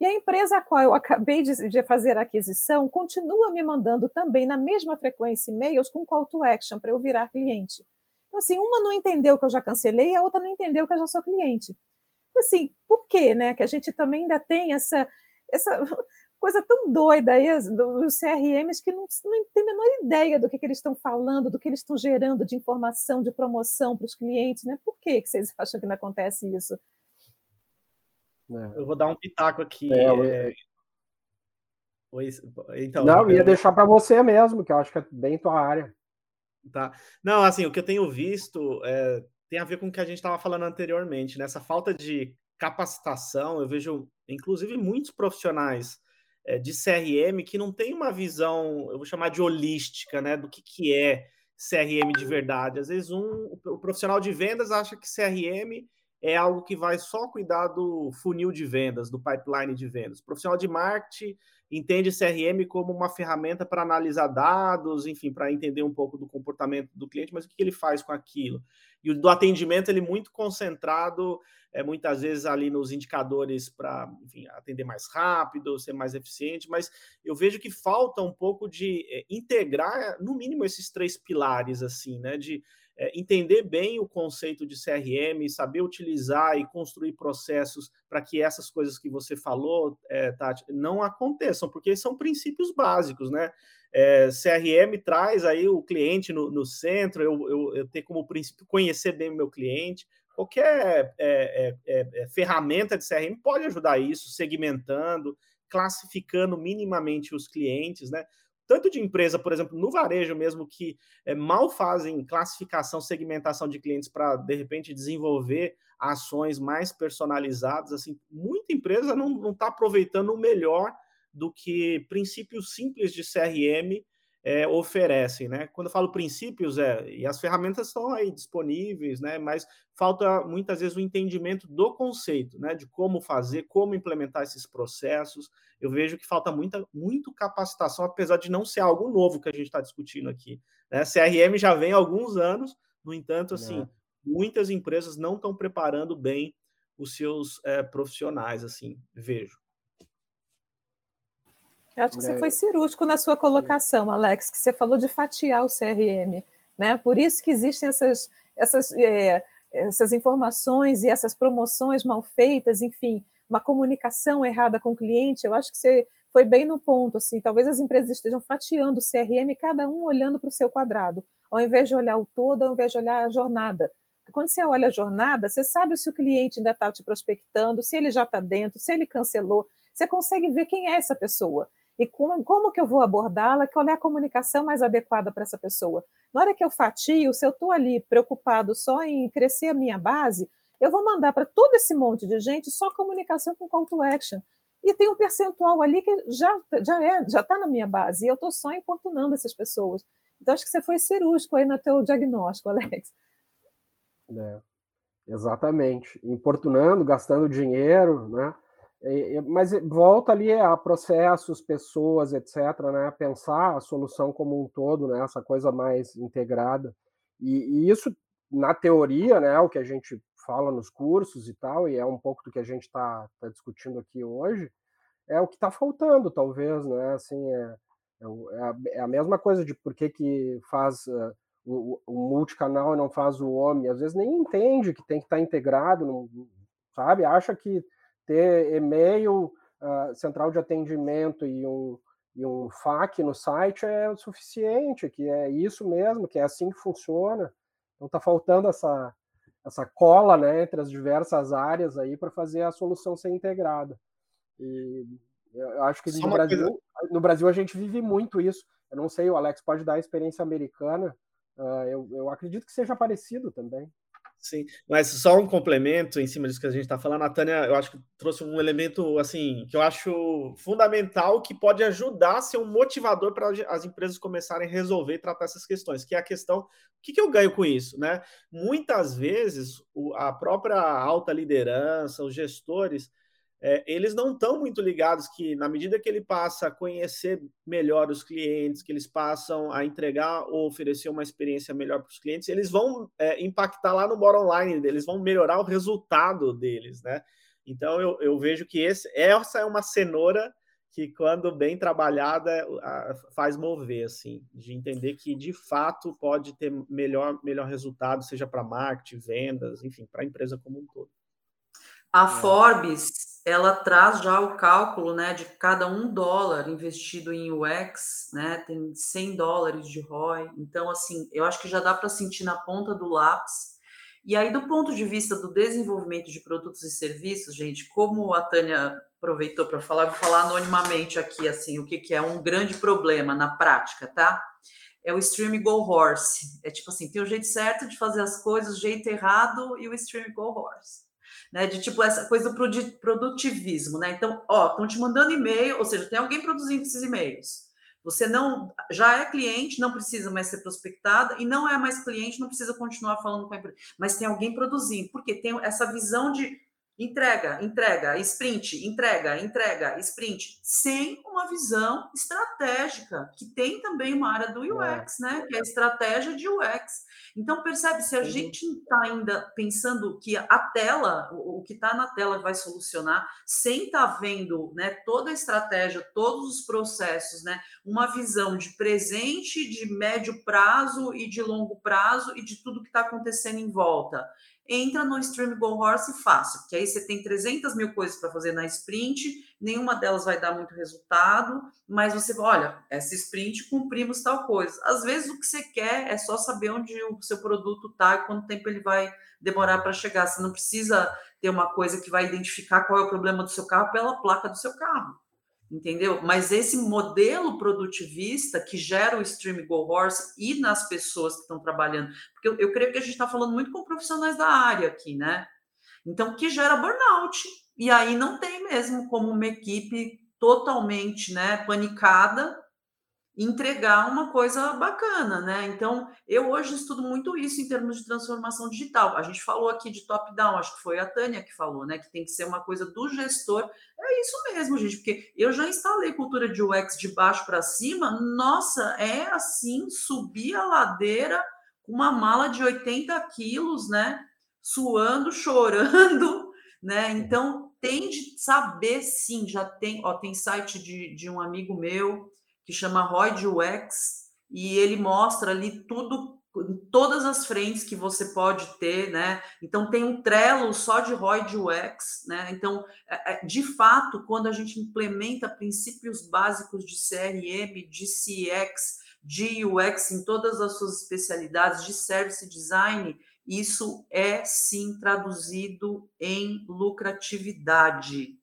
E a empresa a qual eu acabei de, fazer a aquisição continua me mandando também na mesma frequência e-mails com call to action para eu virar cliente. Então, assim, uma não entendeu que eu já cancelei, a outra não entendeu que eu já sou cliente. Assim, por quê, né? Que a gente também ainda tem essa, essa coisa tão doida aí dos CRMs que não, não tem a menor ideia do que, que eles estão falando, do que eles estão gerando de informação, de promoção para os clientes, né? Por que, que vocês [laughs] acham que não acontece isso? É. Eu vou dar um pitaco aqui. É, é... Então, não, ia deixar para você mesmo, que eu acho que é bem tua área. Tá. Não, assim, o que eu tenho visto é, tem a ver com o que a gente estava falando anteriormente, nessa né? falta de capacitação. Eu vejo, inclusive, muitos profissionais de CRM que não tem uma visão, eu vou chamar de holística, né, do que, que é CRM de verdade. Às vezes um, o profissional de vendas acha que CRM é algo que vai só cuidar do funil de vendas, do pipeline de vendas. O profissional de marketing entende CRM como uma ferramenta para analisar dados, enfim, para entender um pouco do comportamento do cliente, mas o que ele faz com aquilo? E o do atendimento, ele muito concentrado, é, muitas vezes ali nos indicadores para atender mais rápido, ser mais eficiente, mas eu vejo que falta um pouco de é, integrar, no mínimo, esses três pilares, assim, né? De é, entender bem o conceito de CRM, saber utilizar e construir processos para que essas coisas que você falou, é, Tati, não aconteçam, porque são princípios básicos, né? É, CRM traz aí o cliente no, no centro, eu, eu, eu ter como princípio conhecer bem o meu cliente. Qualquer é, é, é, ferramenta de CRM pode ajudar isso, segmentando, classificando minimamente os clientes, né? Tanto de empresa, por exemplo, no varejo mesmo, que é, mal fazem classificação, segmentação de clientes para, de repente, desenvolver ações mais personalizadas, assim, muita empresa não está aproveitando o melhor do que princípios simples de CRM é, oferecem, né? Quando eu falo princípios, é, e as ferramentas estão aí disponíveis, né? Mas falta muitas vezes o entendimento do conceito, né? De como fazer, como implementar esses processos. Eu vejo que falta muita, muito capacitação, apesar de não ser algo novo que a gente está discutindo aqui. Né? CRM já vem há alguns anos, no entanto, assim, é. muitas empresas não estão preparando bem os seus é, profissionais, assim, vejo. Eu acho que você foi cirúrgico na sua colocação, Alex, que você falou de fatiar o CRM. Né? Por isso que existem essas, essas, é, essas informações e essas promoções mal feitas, enfim, uma comunicação errada com o cliente. Eu acho que você foi bem no ponto. Assim, talvez as empresas estejam fatiando o CRM, cada um olhando para o seu quadrado, ao invés de olhar o todo, ao invés de olhar a jornada. Quando você olha a jornada, você sabe se o cliente ainda está te prospectando, se ele já está dentro, se ele cancelou. Você consegue ver quem é essa pessoa e como, como que eu vou abordá-la, qual é a comunicação mais adequada para essa pessoa. Na hora que eu fatio, se eu estou ali preocupado só em crescer a minha base, eu vou mandar para todo esse monte de gente só comunicação com call to action. E tem um percentual ali que já já é, já está na minha base, e eu estou só importunando essas pessoas. Então, acho que você foi cirúrgico aí no teu diagnóstico, [laughs] Alex. É, exatamente. Importunando, gastando dinheiro, né? Mas volta ali a processos, pessoas, etc., né? Pensar a solução como um todo, né? Essa coisa mais integrada. E, e, isso, na teoria, né? O que a gente fala nos cursos e tal, e é um pouco do que a gente está tá discutindo aqui hoje, é o que está faltando, talvez, né? Assim, é, é, é, a, é, a, mesma coisa de por que, que faz uh, o, o, multicanal e não faz o homem. Às vezes nem entende que tem que estar tá integrado, não, sabe? Acha que ter e-mail, uh, central de atendimento e um, e um FAQ no site é o suficiente, que é isso mesmo, que é assim que funciona. Então está faltando essa, essa cola né, entre as diversas áreas aí para fazer a solução ser integrada. E eu acho que no Brasil, no Brasil a gente vive muito isso. Eu não sei, o Alex pode dar a experiência americana. Uh, eu, eu acredito que seja parecido também. Sim, mas só um complemento em cima disso que a gente está falando. A Tânia, eu acho que trouxe um elemento assim que eu acho fundamental que pode ajudar a ser um motivador para as empresas começarem a resolver e tratar essas questões, que é a questão: o que, que eu ganho com isso? Né? Muitas vezes a própria alta liderança, os gestores, é, eles não estão muito ligados que, na medida que ele passa a conhecer melhor os clientes, que eles passam a entregar ou oferecer uma experiência melhor para os clientes, eles vão é, impactar lá no bottom line deles, vão melhorar o resultado deles, né? Então eu, eu vejo que esse, essa é uma cenoura que, quando bem trabalhada, faz mover, assim, de entender que de fato pode ter melhor, melhor resultado, seja para marketing, vendas, enfim, para a empresa como um todo. A é. Forbes, ela traz já o cálculo, né, de cada um dólar investido em UX, né, tem 100 dólares de ROI. Então, assim, eu acho que já dá para sentir na ponta do lápis. E aí, do ponto de vista do desenvolvimento de produtos e serviços, gente, como a Tânia aproveitou para falar, vou falar anonimamente aqui, assim, o que, que é um grande problema na prática, tá? É o Stream Go Horse. É tipo assim, tem o jeito certo de fazer as coisas, o jeito errado e o Stream Go Horse né? De tipo essa coisa do produtivismo, né? Então, ó, estão te mandando e-mail, ou seja, tem alguém produzindo esses e-mails. Você não já é cliente, não precisa mais ser prospectada e não é mais cliente, não precisa continuar falando com a empresa, mas tem alguém produzindo, porque tem essa visão de entrega, entrega, sprint, entrega, entrega, sprint, sem uma visão estratégica, que tem também uma área do UX, é. né? Que é a estratégia de UX. Então, percebe, se a uhum. gente está ainda pensando que a tela, o, que está na tela vai solucionar, sem estar tá vendo né, toda a estratégia, todos os processos, né? Uma visão de presente, de médio prazo e de longo prazo e de tudo que está acontecendo em volta entra no Stream Go Horse fácil, porque aí você tem 300 mil coisas para fazer na sprint, nenhuma delas vai dar muito resultado, mas você, olha, essa sprint cumprimos tal coisa. Às vezes o que você quer é só saber onde o seu produto está e quanto tempo ele vai demorar para chegar. Você não precisa ter uma coisa que vai identificar qual é o problema do seu carro pela placa do seu carro entendeu? Mas esse modelo produtivista que gera o Stream Go Horse e nas pessoas que estão trabalhando, porque eu, eu creio que a gente está falando muito com profissionais da área aqui, né? Então, que gera burnout. E aí não tem mesmo como uma equipe totalmente né, panicada entregar uma coisa bacana, né? Então, eu hoje estudo muito isso em termos de transformação digital. A gente falou aqui de top-down, acho que foi a Tânia que falou, né? Que tem que ser uma coisa do gestor. É isso mesmo, gente, porque eu já instalei cultura de UX de baixo para cima. Nossa, é assim, subir a ladeira com uma mala de 80 quilos, né? Suando, [laughs] chorando, né? Então, tem de saber sim, já tem, ó, tem site de, de um amigo meu que chama Roy UX, e ele mostra ali tudo, todas as frentes que você pode ter, né? Então tem um Trello só de Roy UX, né? Então, é, é, de fato, quando a gente implementa princípios básicos de CRM, de CX, de UX em todas as suas especialidades, de service design, isso é sim traduzido em lucratividade,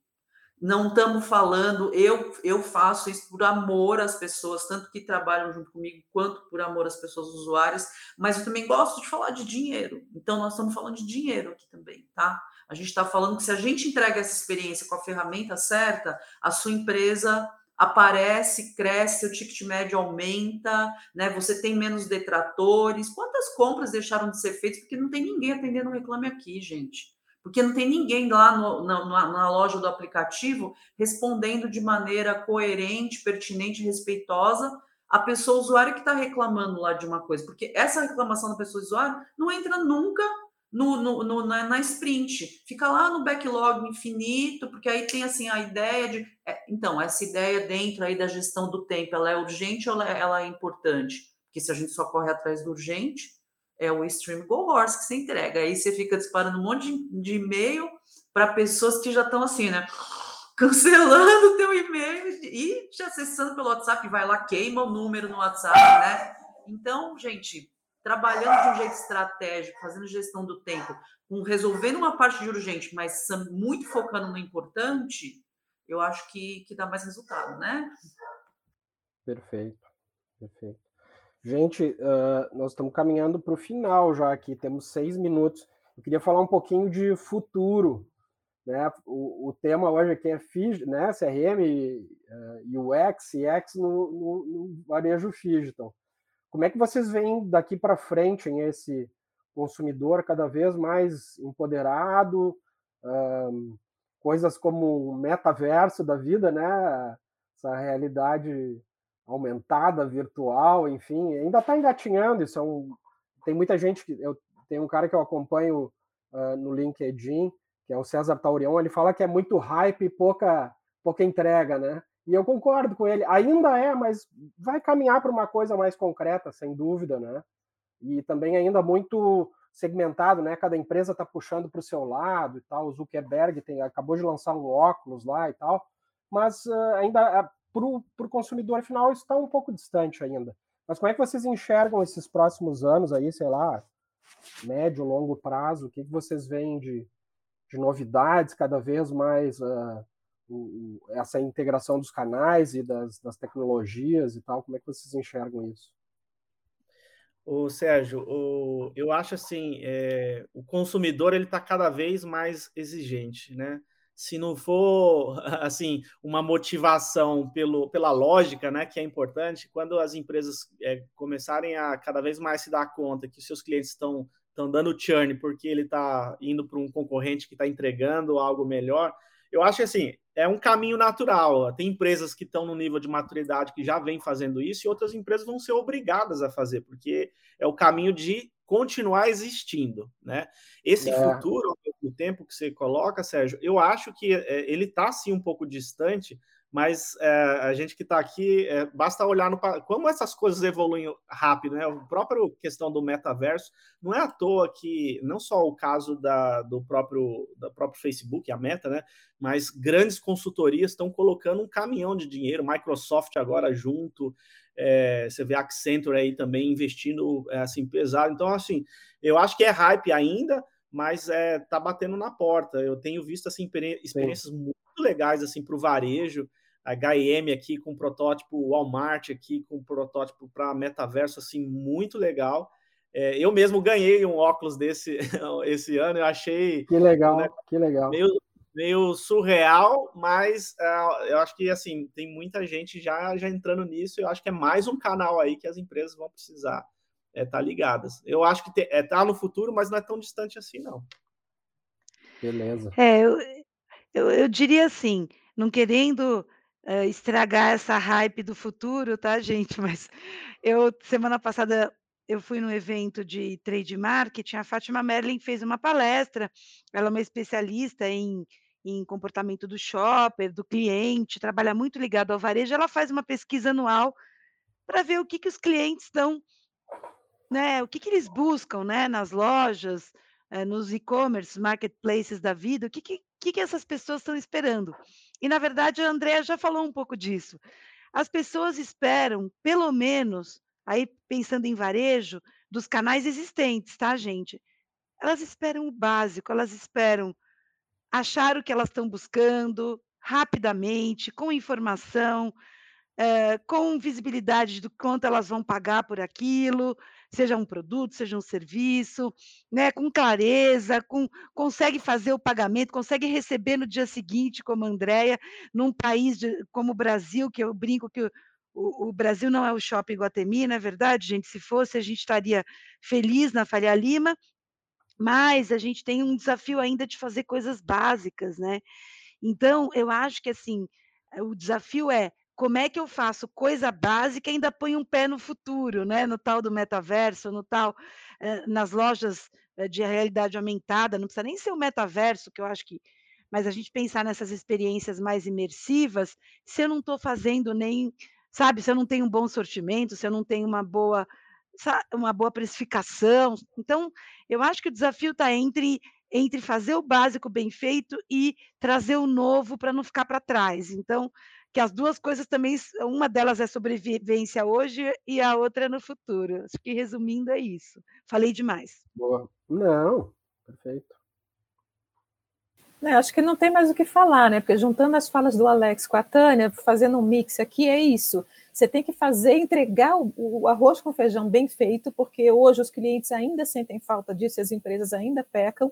não estamos falando, eu, eu faço isso por amor às pessoas, tanto que trabalham junto comigo, quanto por amor às pessoas usuárias, mas eu também gosto de falar de dinheiro. Então, nós estamos falando de dinheiro aqui também, tá? A gente está falando que se a gente entrega essa experiência com a ferramenta certa, a sua empresa aparece, cresce, o ticket médio aumenta, né? Você tem menos detratores. Quantas compras deixaram de ser feitas porque não tem ninguém atendendo o reclame aqui, gente? Porque não tem ninguém lá no, na, na, loja do aplicativo respondendo de maneira coerente, pertinente, respeitosa a pessoa usuária que está reclamando lá de uma coisa, porque essa reclamação da pessoa usuária não entra nunca no, no, no na, na, sprint, fica lá no backlog infinito, porque aí tem assim a ideia de. É, então, essa ideia dentro aí da gestão do tempo, ela é urgente ou ela é, ela é importante? Porque se a gente só corre atrás do urgente, é o Stream Go Horse que você entrega. Aí você fica disparando um monte de, e-mail para pessoas que já estão assim, né? [laughs] Cancelando o teu e-mail e te acessando pelo WhatsApp, vai lá, queima o número no WhatsApp, né? Então, gente, trabalhando de um jeito estratégico, fazendo gestão do tempo, com resolvendo uma parte de urgente, mas muito focando no importante, eu acho que, que dá mais resultado, né? Perfeito, perfeito. Gente, uh, nós estamos caminhando para o final já aqui, temos seis minutos. Eu queria falar um pouquinho de futuro. Né? O, o tema hoje aqui é FIG, né? CRM, uh, UX, CX no, no, no varejo Digital. Como é que vocês veem daqui para frente em esse consumidor cada vez mais empoderado, um, coisas como o metaverso da vida, né? Essa realidade aumentada, virtual, enfim, ainda está engatinhando. Isso é um, tem muita gente que eu tem um cara que eu acompanho uh, no LinkedIn, que é o César Taurion, ele fala que é muito hype e pouca pouca entrega, né? E eu concordo com ele. Ainda é, mas vai caminhar para uma coisa mais concreta, sem dúvida, né? E também ainda muito segmentado, né? Cada empresa está puxando para o seu lado e tal. O Zuckerberg tem, acabou de lançar um óculos lá e tal, mas uh, ainda uh, para o consumidor final está um pouco distante ainda. Mas como é que vocês enxergam esses próximos anos aí, sei lá, médio, longo prazo? O que, que vocês veem de, de novidades cada vez mais uh, o, essa integração dos canais e das, das tecnologias e tal? Como é que vocês enxergam isso? O Sérgio, eu acho assim, é, o consumidor ele está cada vez mais exigente, né? Se não for [laughs] assim uma motivação pelo, pela lógica, né, que é importante, quando as empresas é, começarem a cada vez mais se dar conta que os seus clientes estão estão dando churn porque ele está indo para um concorrente que está entregando algo melhor, eu acho que assim, é um caminho natural. Tem empresas que estão no nível de maturidade que já vem fazendo isso e outras empresas vão ser obrigadas a fazer, porque é o caminho de continuar existindo, né? Esse é. futuro, tempo que você coloca, Sérgio, eu acho que é, ele está sim um pouco distante, mas é, a gente que está aqui, é, basta olhar no como essas coisas evoluem rápido, né? A própria questão do metaverso não é à toa que não só o caso da, do próprio da próprio Facebook, a Meta, né? Mas grandes consultorias estão colocando um caminhão de dinheiro, Microsoft agora junto, é, você vê a Accenture aí também investindo é, assim pesado. Então, assim, eu acho que é hype ainda, mas é, tá batendo na porta. Eu tenho visto assim experiências Sim. muito legais assim para o varejo. A HM aqui com protótipo, Walmart aqui com protótipo para metaverso assim muito legal. É, eu mesmo ganhei um óculos desse [laughs] esse ano. Eu achei que legal, né, que legal. Meio, meio surreal, mas uh, eu acho que assim tem muita gente já já entrando nisso. Eu acho que é mais um canal aí que as empresas vão precisar é, tá ligadas. Eu acho que te, é, tá no futuro, mas não é tão distante assim, não. Beleza. É, eu, eu, eu diria assim, não querendo uh, estragar essa hype do futuro, tá, [laughs] gente? Mas eu, semana passada, eu fui num evento de trade marketing, a Fátima Merlin fez uma palestra, ela é uma especialista em, em comportamento do shopper, do cliente, trabalha muito ligado ao varejo, ela faz uma pesquisa anual para ver o que, que os clientes estão, né, o que, que eles buscam, né, nas lojas, eh, nos e-commerce, marketplaces da vida, o que, que, que, que essas pessoas estão esperando. E, na verdade, a Andrea já falou um pouco disso. As pessoas esperam, pelo menos, aí pensando em varejo, dos canais existentes, tá, gente? Elas esperam o básico, elas esperam achar o que elas estão buscando rapidamente, com informação, é, com visibilidade do quanto elas vão pagar por aquilo, seja um produto, seja um serviço, né, com clareza, com, consegue fazer o pagamento, consegue receber no dia seguinte, como a Andrea, num país de, como o Brasil, que eu brinco que o, o, Brasil não é o shopping Guatemi, não é verdade, gente? Se fosse, a gente estaria feliz na Faria Lima, mas a gente tem um desafio ainda de fazer coisas básicas, né? Então, eu acho que assim, o desafio é como é que eu faço coisa básica e ainda ponho um pé no futuro, né? No tal do metaverso, no tal, eh, nas lojas eh, de realidade aumentada, não precisa nem ser o metaverso, que eu acho que. Mas a gente pensar nessas experiências mais imersivas, se eu não estou fazendo nem, sabe, se eu não tenho um bom sortimento, se eu não tenho uma boa, uma boa precificação. Então, eu acho que o desafio está entre entre fazer o básico bem feito e trazer o novo para não ficar para trás. Então, que as duas coisas também, uma delas é sobrevivência hoje e a outra é no futuro. Acho que resumindo é isso. Falei demais. Boa. Não, perfeito. É, acho que não tem mais o que falar, né? Porque juntando as falas do Alex com a Tânia, fazendo um mix aqui, é isso. Você tem que fazer, entregar o, o arroz com feijão bem feito, porque hoje os clientes ainda sentem falta disso, as empresas ainda pecam,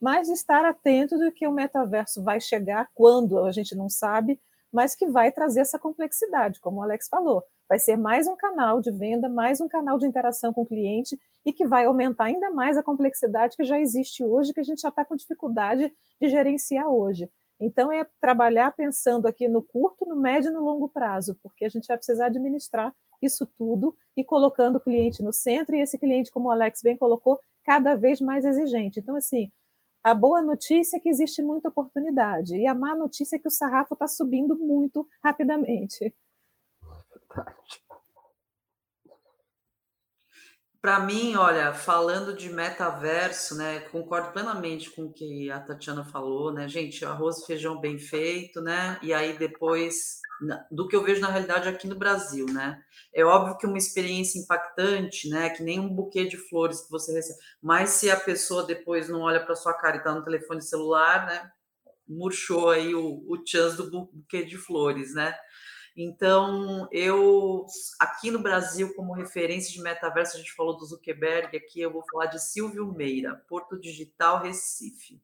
mas estar atento do que o metaverso vai chegar, quando a gente não sabe, mas que vai trazer essa complexidade, como o Alex falou. Vai ser mais um canal de venda, mais um canal de interação com o cliente e que vai aumentar ainda mais a complexidade que já existe hoje, que a gente já está com dificuldade de gerenciar hoje. Então, é trabalhar pensando aqui no curto, no médio e no longo prazo, porque a gente vai precisar administrar isso tudo e colocando o cliente no centro, e esse cliente, como o Alex bem colocou, cada vez mais exigente. Então, assim, a boa notícia é que existe muita oportunidade, e a má notícia é que o sarrafo está subindo muito rapidamente. Verdade. Para mim, olha, falando de metaverso, né, concordo plenamente com o que a Tatiana falou, né, gente, arroz e feijão bem feito, né, e aí depois do que eu vejo na realidade aqui no Brasil, né, é óbvio que uma experiência impactante, né, que nem um buquê de flores que você recebe, mas se a pessoa depois não olha para sua cara e está no telefone celular, né, murchou aí o, o chance do buquê de flores, né, então, eu, aqui no Brasil, como referência de metaverso, a gente falou do Zuckerberg, aqui eu vou falar de Silvio Meira, Porto Digital Recife.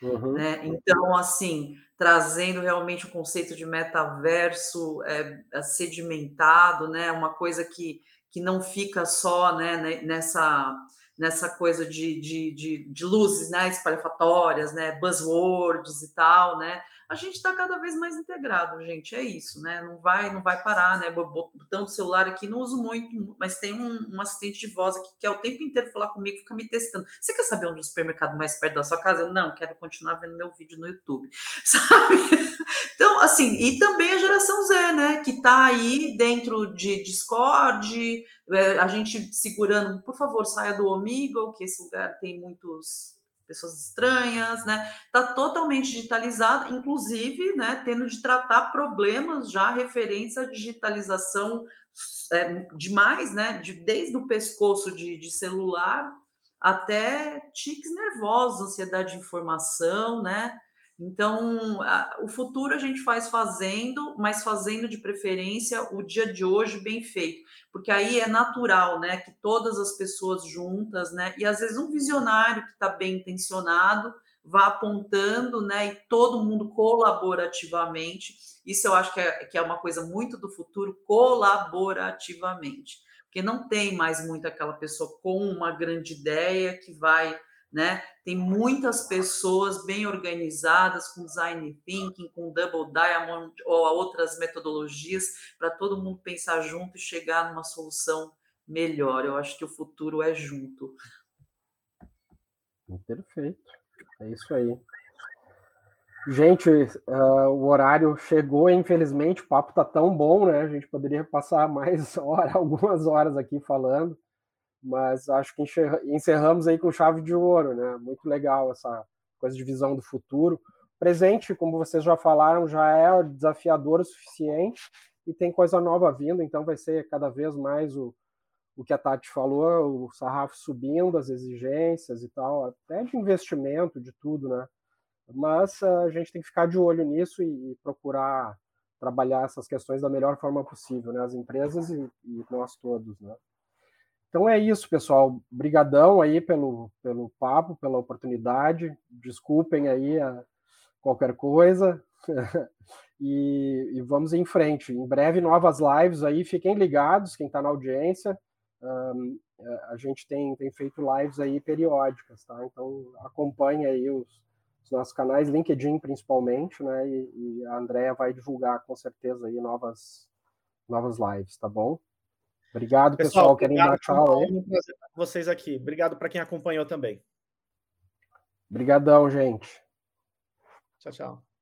Uhum. Né? Então, assim, trazendo realmente o conceito de metaverso é, é, sedimentado, né? uma coisa que, que não fica só né, nessa nessa coisa de, de, de, de luzes né, espalhafatórias, né, buzzwords e tal, né? A gente está cada vez mais integrado, gente. É isso, né? Não vai, não vai parar, né? Botando o celular aqui, não uso muito, mas tem um, um, assistente de voz aqui que é o tempo inteiro falar comigo, fica me testando. Você quer saber onde é o supermercado mais perto da sua casa? Não, quero continuar vendo meu vídeo no YouTube, [laughs] sabe? Então, assim, e também a geração Z, né? Que tá aí dentro de Discord, é, a gente segurando, por favor, saia do Omegle, que esse lugar tem muitos pessoas estranhas, né? Está totalmente digitalizado, inclusive, né, tendo de tratar problemas já referentes à digitalização é, demais, né? De, desde o pescoço de, de celular até tiques nervosos, ansiedade de informação, né? Então, a, o futuro a gente faz fazendo, mas fazendo de preferência o dia de hoje bem feito, porque aí é natural, né, que todas as pessoas juntas, né, e às vezes um visionário que está bem intencionado vá apontando, né, e todo mundo colaborativamente. Isso eu acho que é, que é uma coisa muito do futuro, colaborativamente, porque não tem mais muito aquela pessoa com uma grande ideia que vai né? Tem muitas pessoas bem organizadas com design thinking, com double diamond ou outras metodologias para todo mundo pensar junto e chegar numa solução melhor. Eu acho que o futuro é junto. Perfeito. É isso aí. Gente, uh, o horário chegou, infelizmente, o papo tá tão bom, né? A gente poderia passar [laughs] mais hora, algumas horas aqui falando mas acho que encerramos aí com chave de ouro, né? Muito legal essa coisa de visão do futuro. Presente, como vocês já falaram, já é desafiador o suficiente e tem coisa nova vindo, então vai ser cada vez mais o, o que a Tati falou, o sarrafo subindo, as exigências e tal, até de investimento, de tudo, né? Mas a gente tem que ficar de olho nisso e, e procurar trabalhar essas questões da melhor forma possível, né? As empresas e, e nós todos, né? Então é isso, pessoal. Brigadão aí pelo, pelo papo, pela oportunidade. Desculpem aí qualquer coisa. [laughs] e, e, vamos em frente. Em breve, novas lives aí. Fiquem ligados, quem está na audiência. Um, a gente tem, tem feito lives aí periódicas, tá? Então acompanhe aí os, os nossos canais, LinkedIn principalmente, né? E, e a Andrea vai divulgar com certeza aí novas, novas lives, tá bom? Obrigado, pessoal. pessoal. Querem dar tchau aí? Vocês aqui. Obrigado para quem acompanhou também. Obrigadão, gente. Tchau, tchau.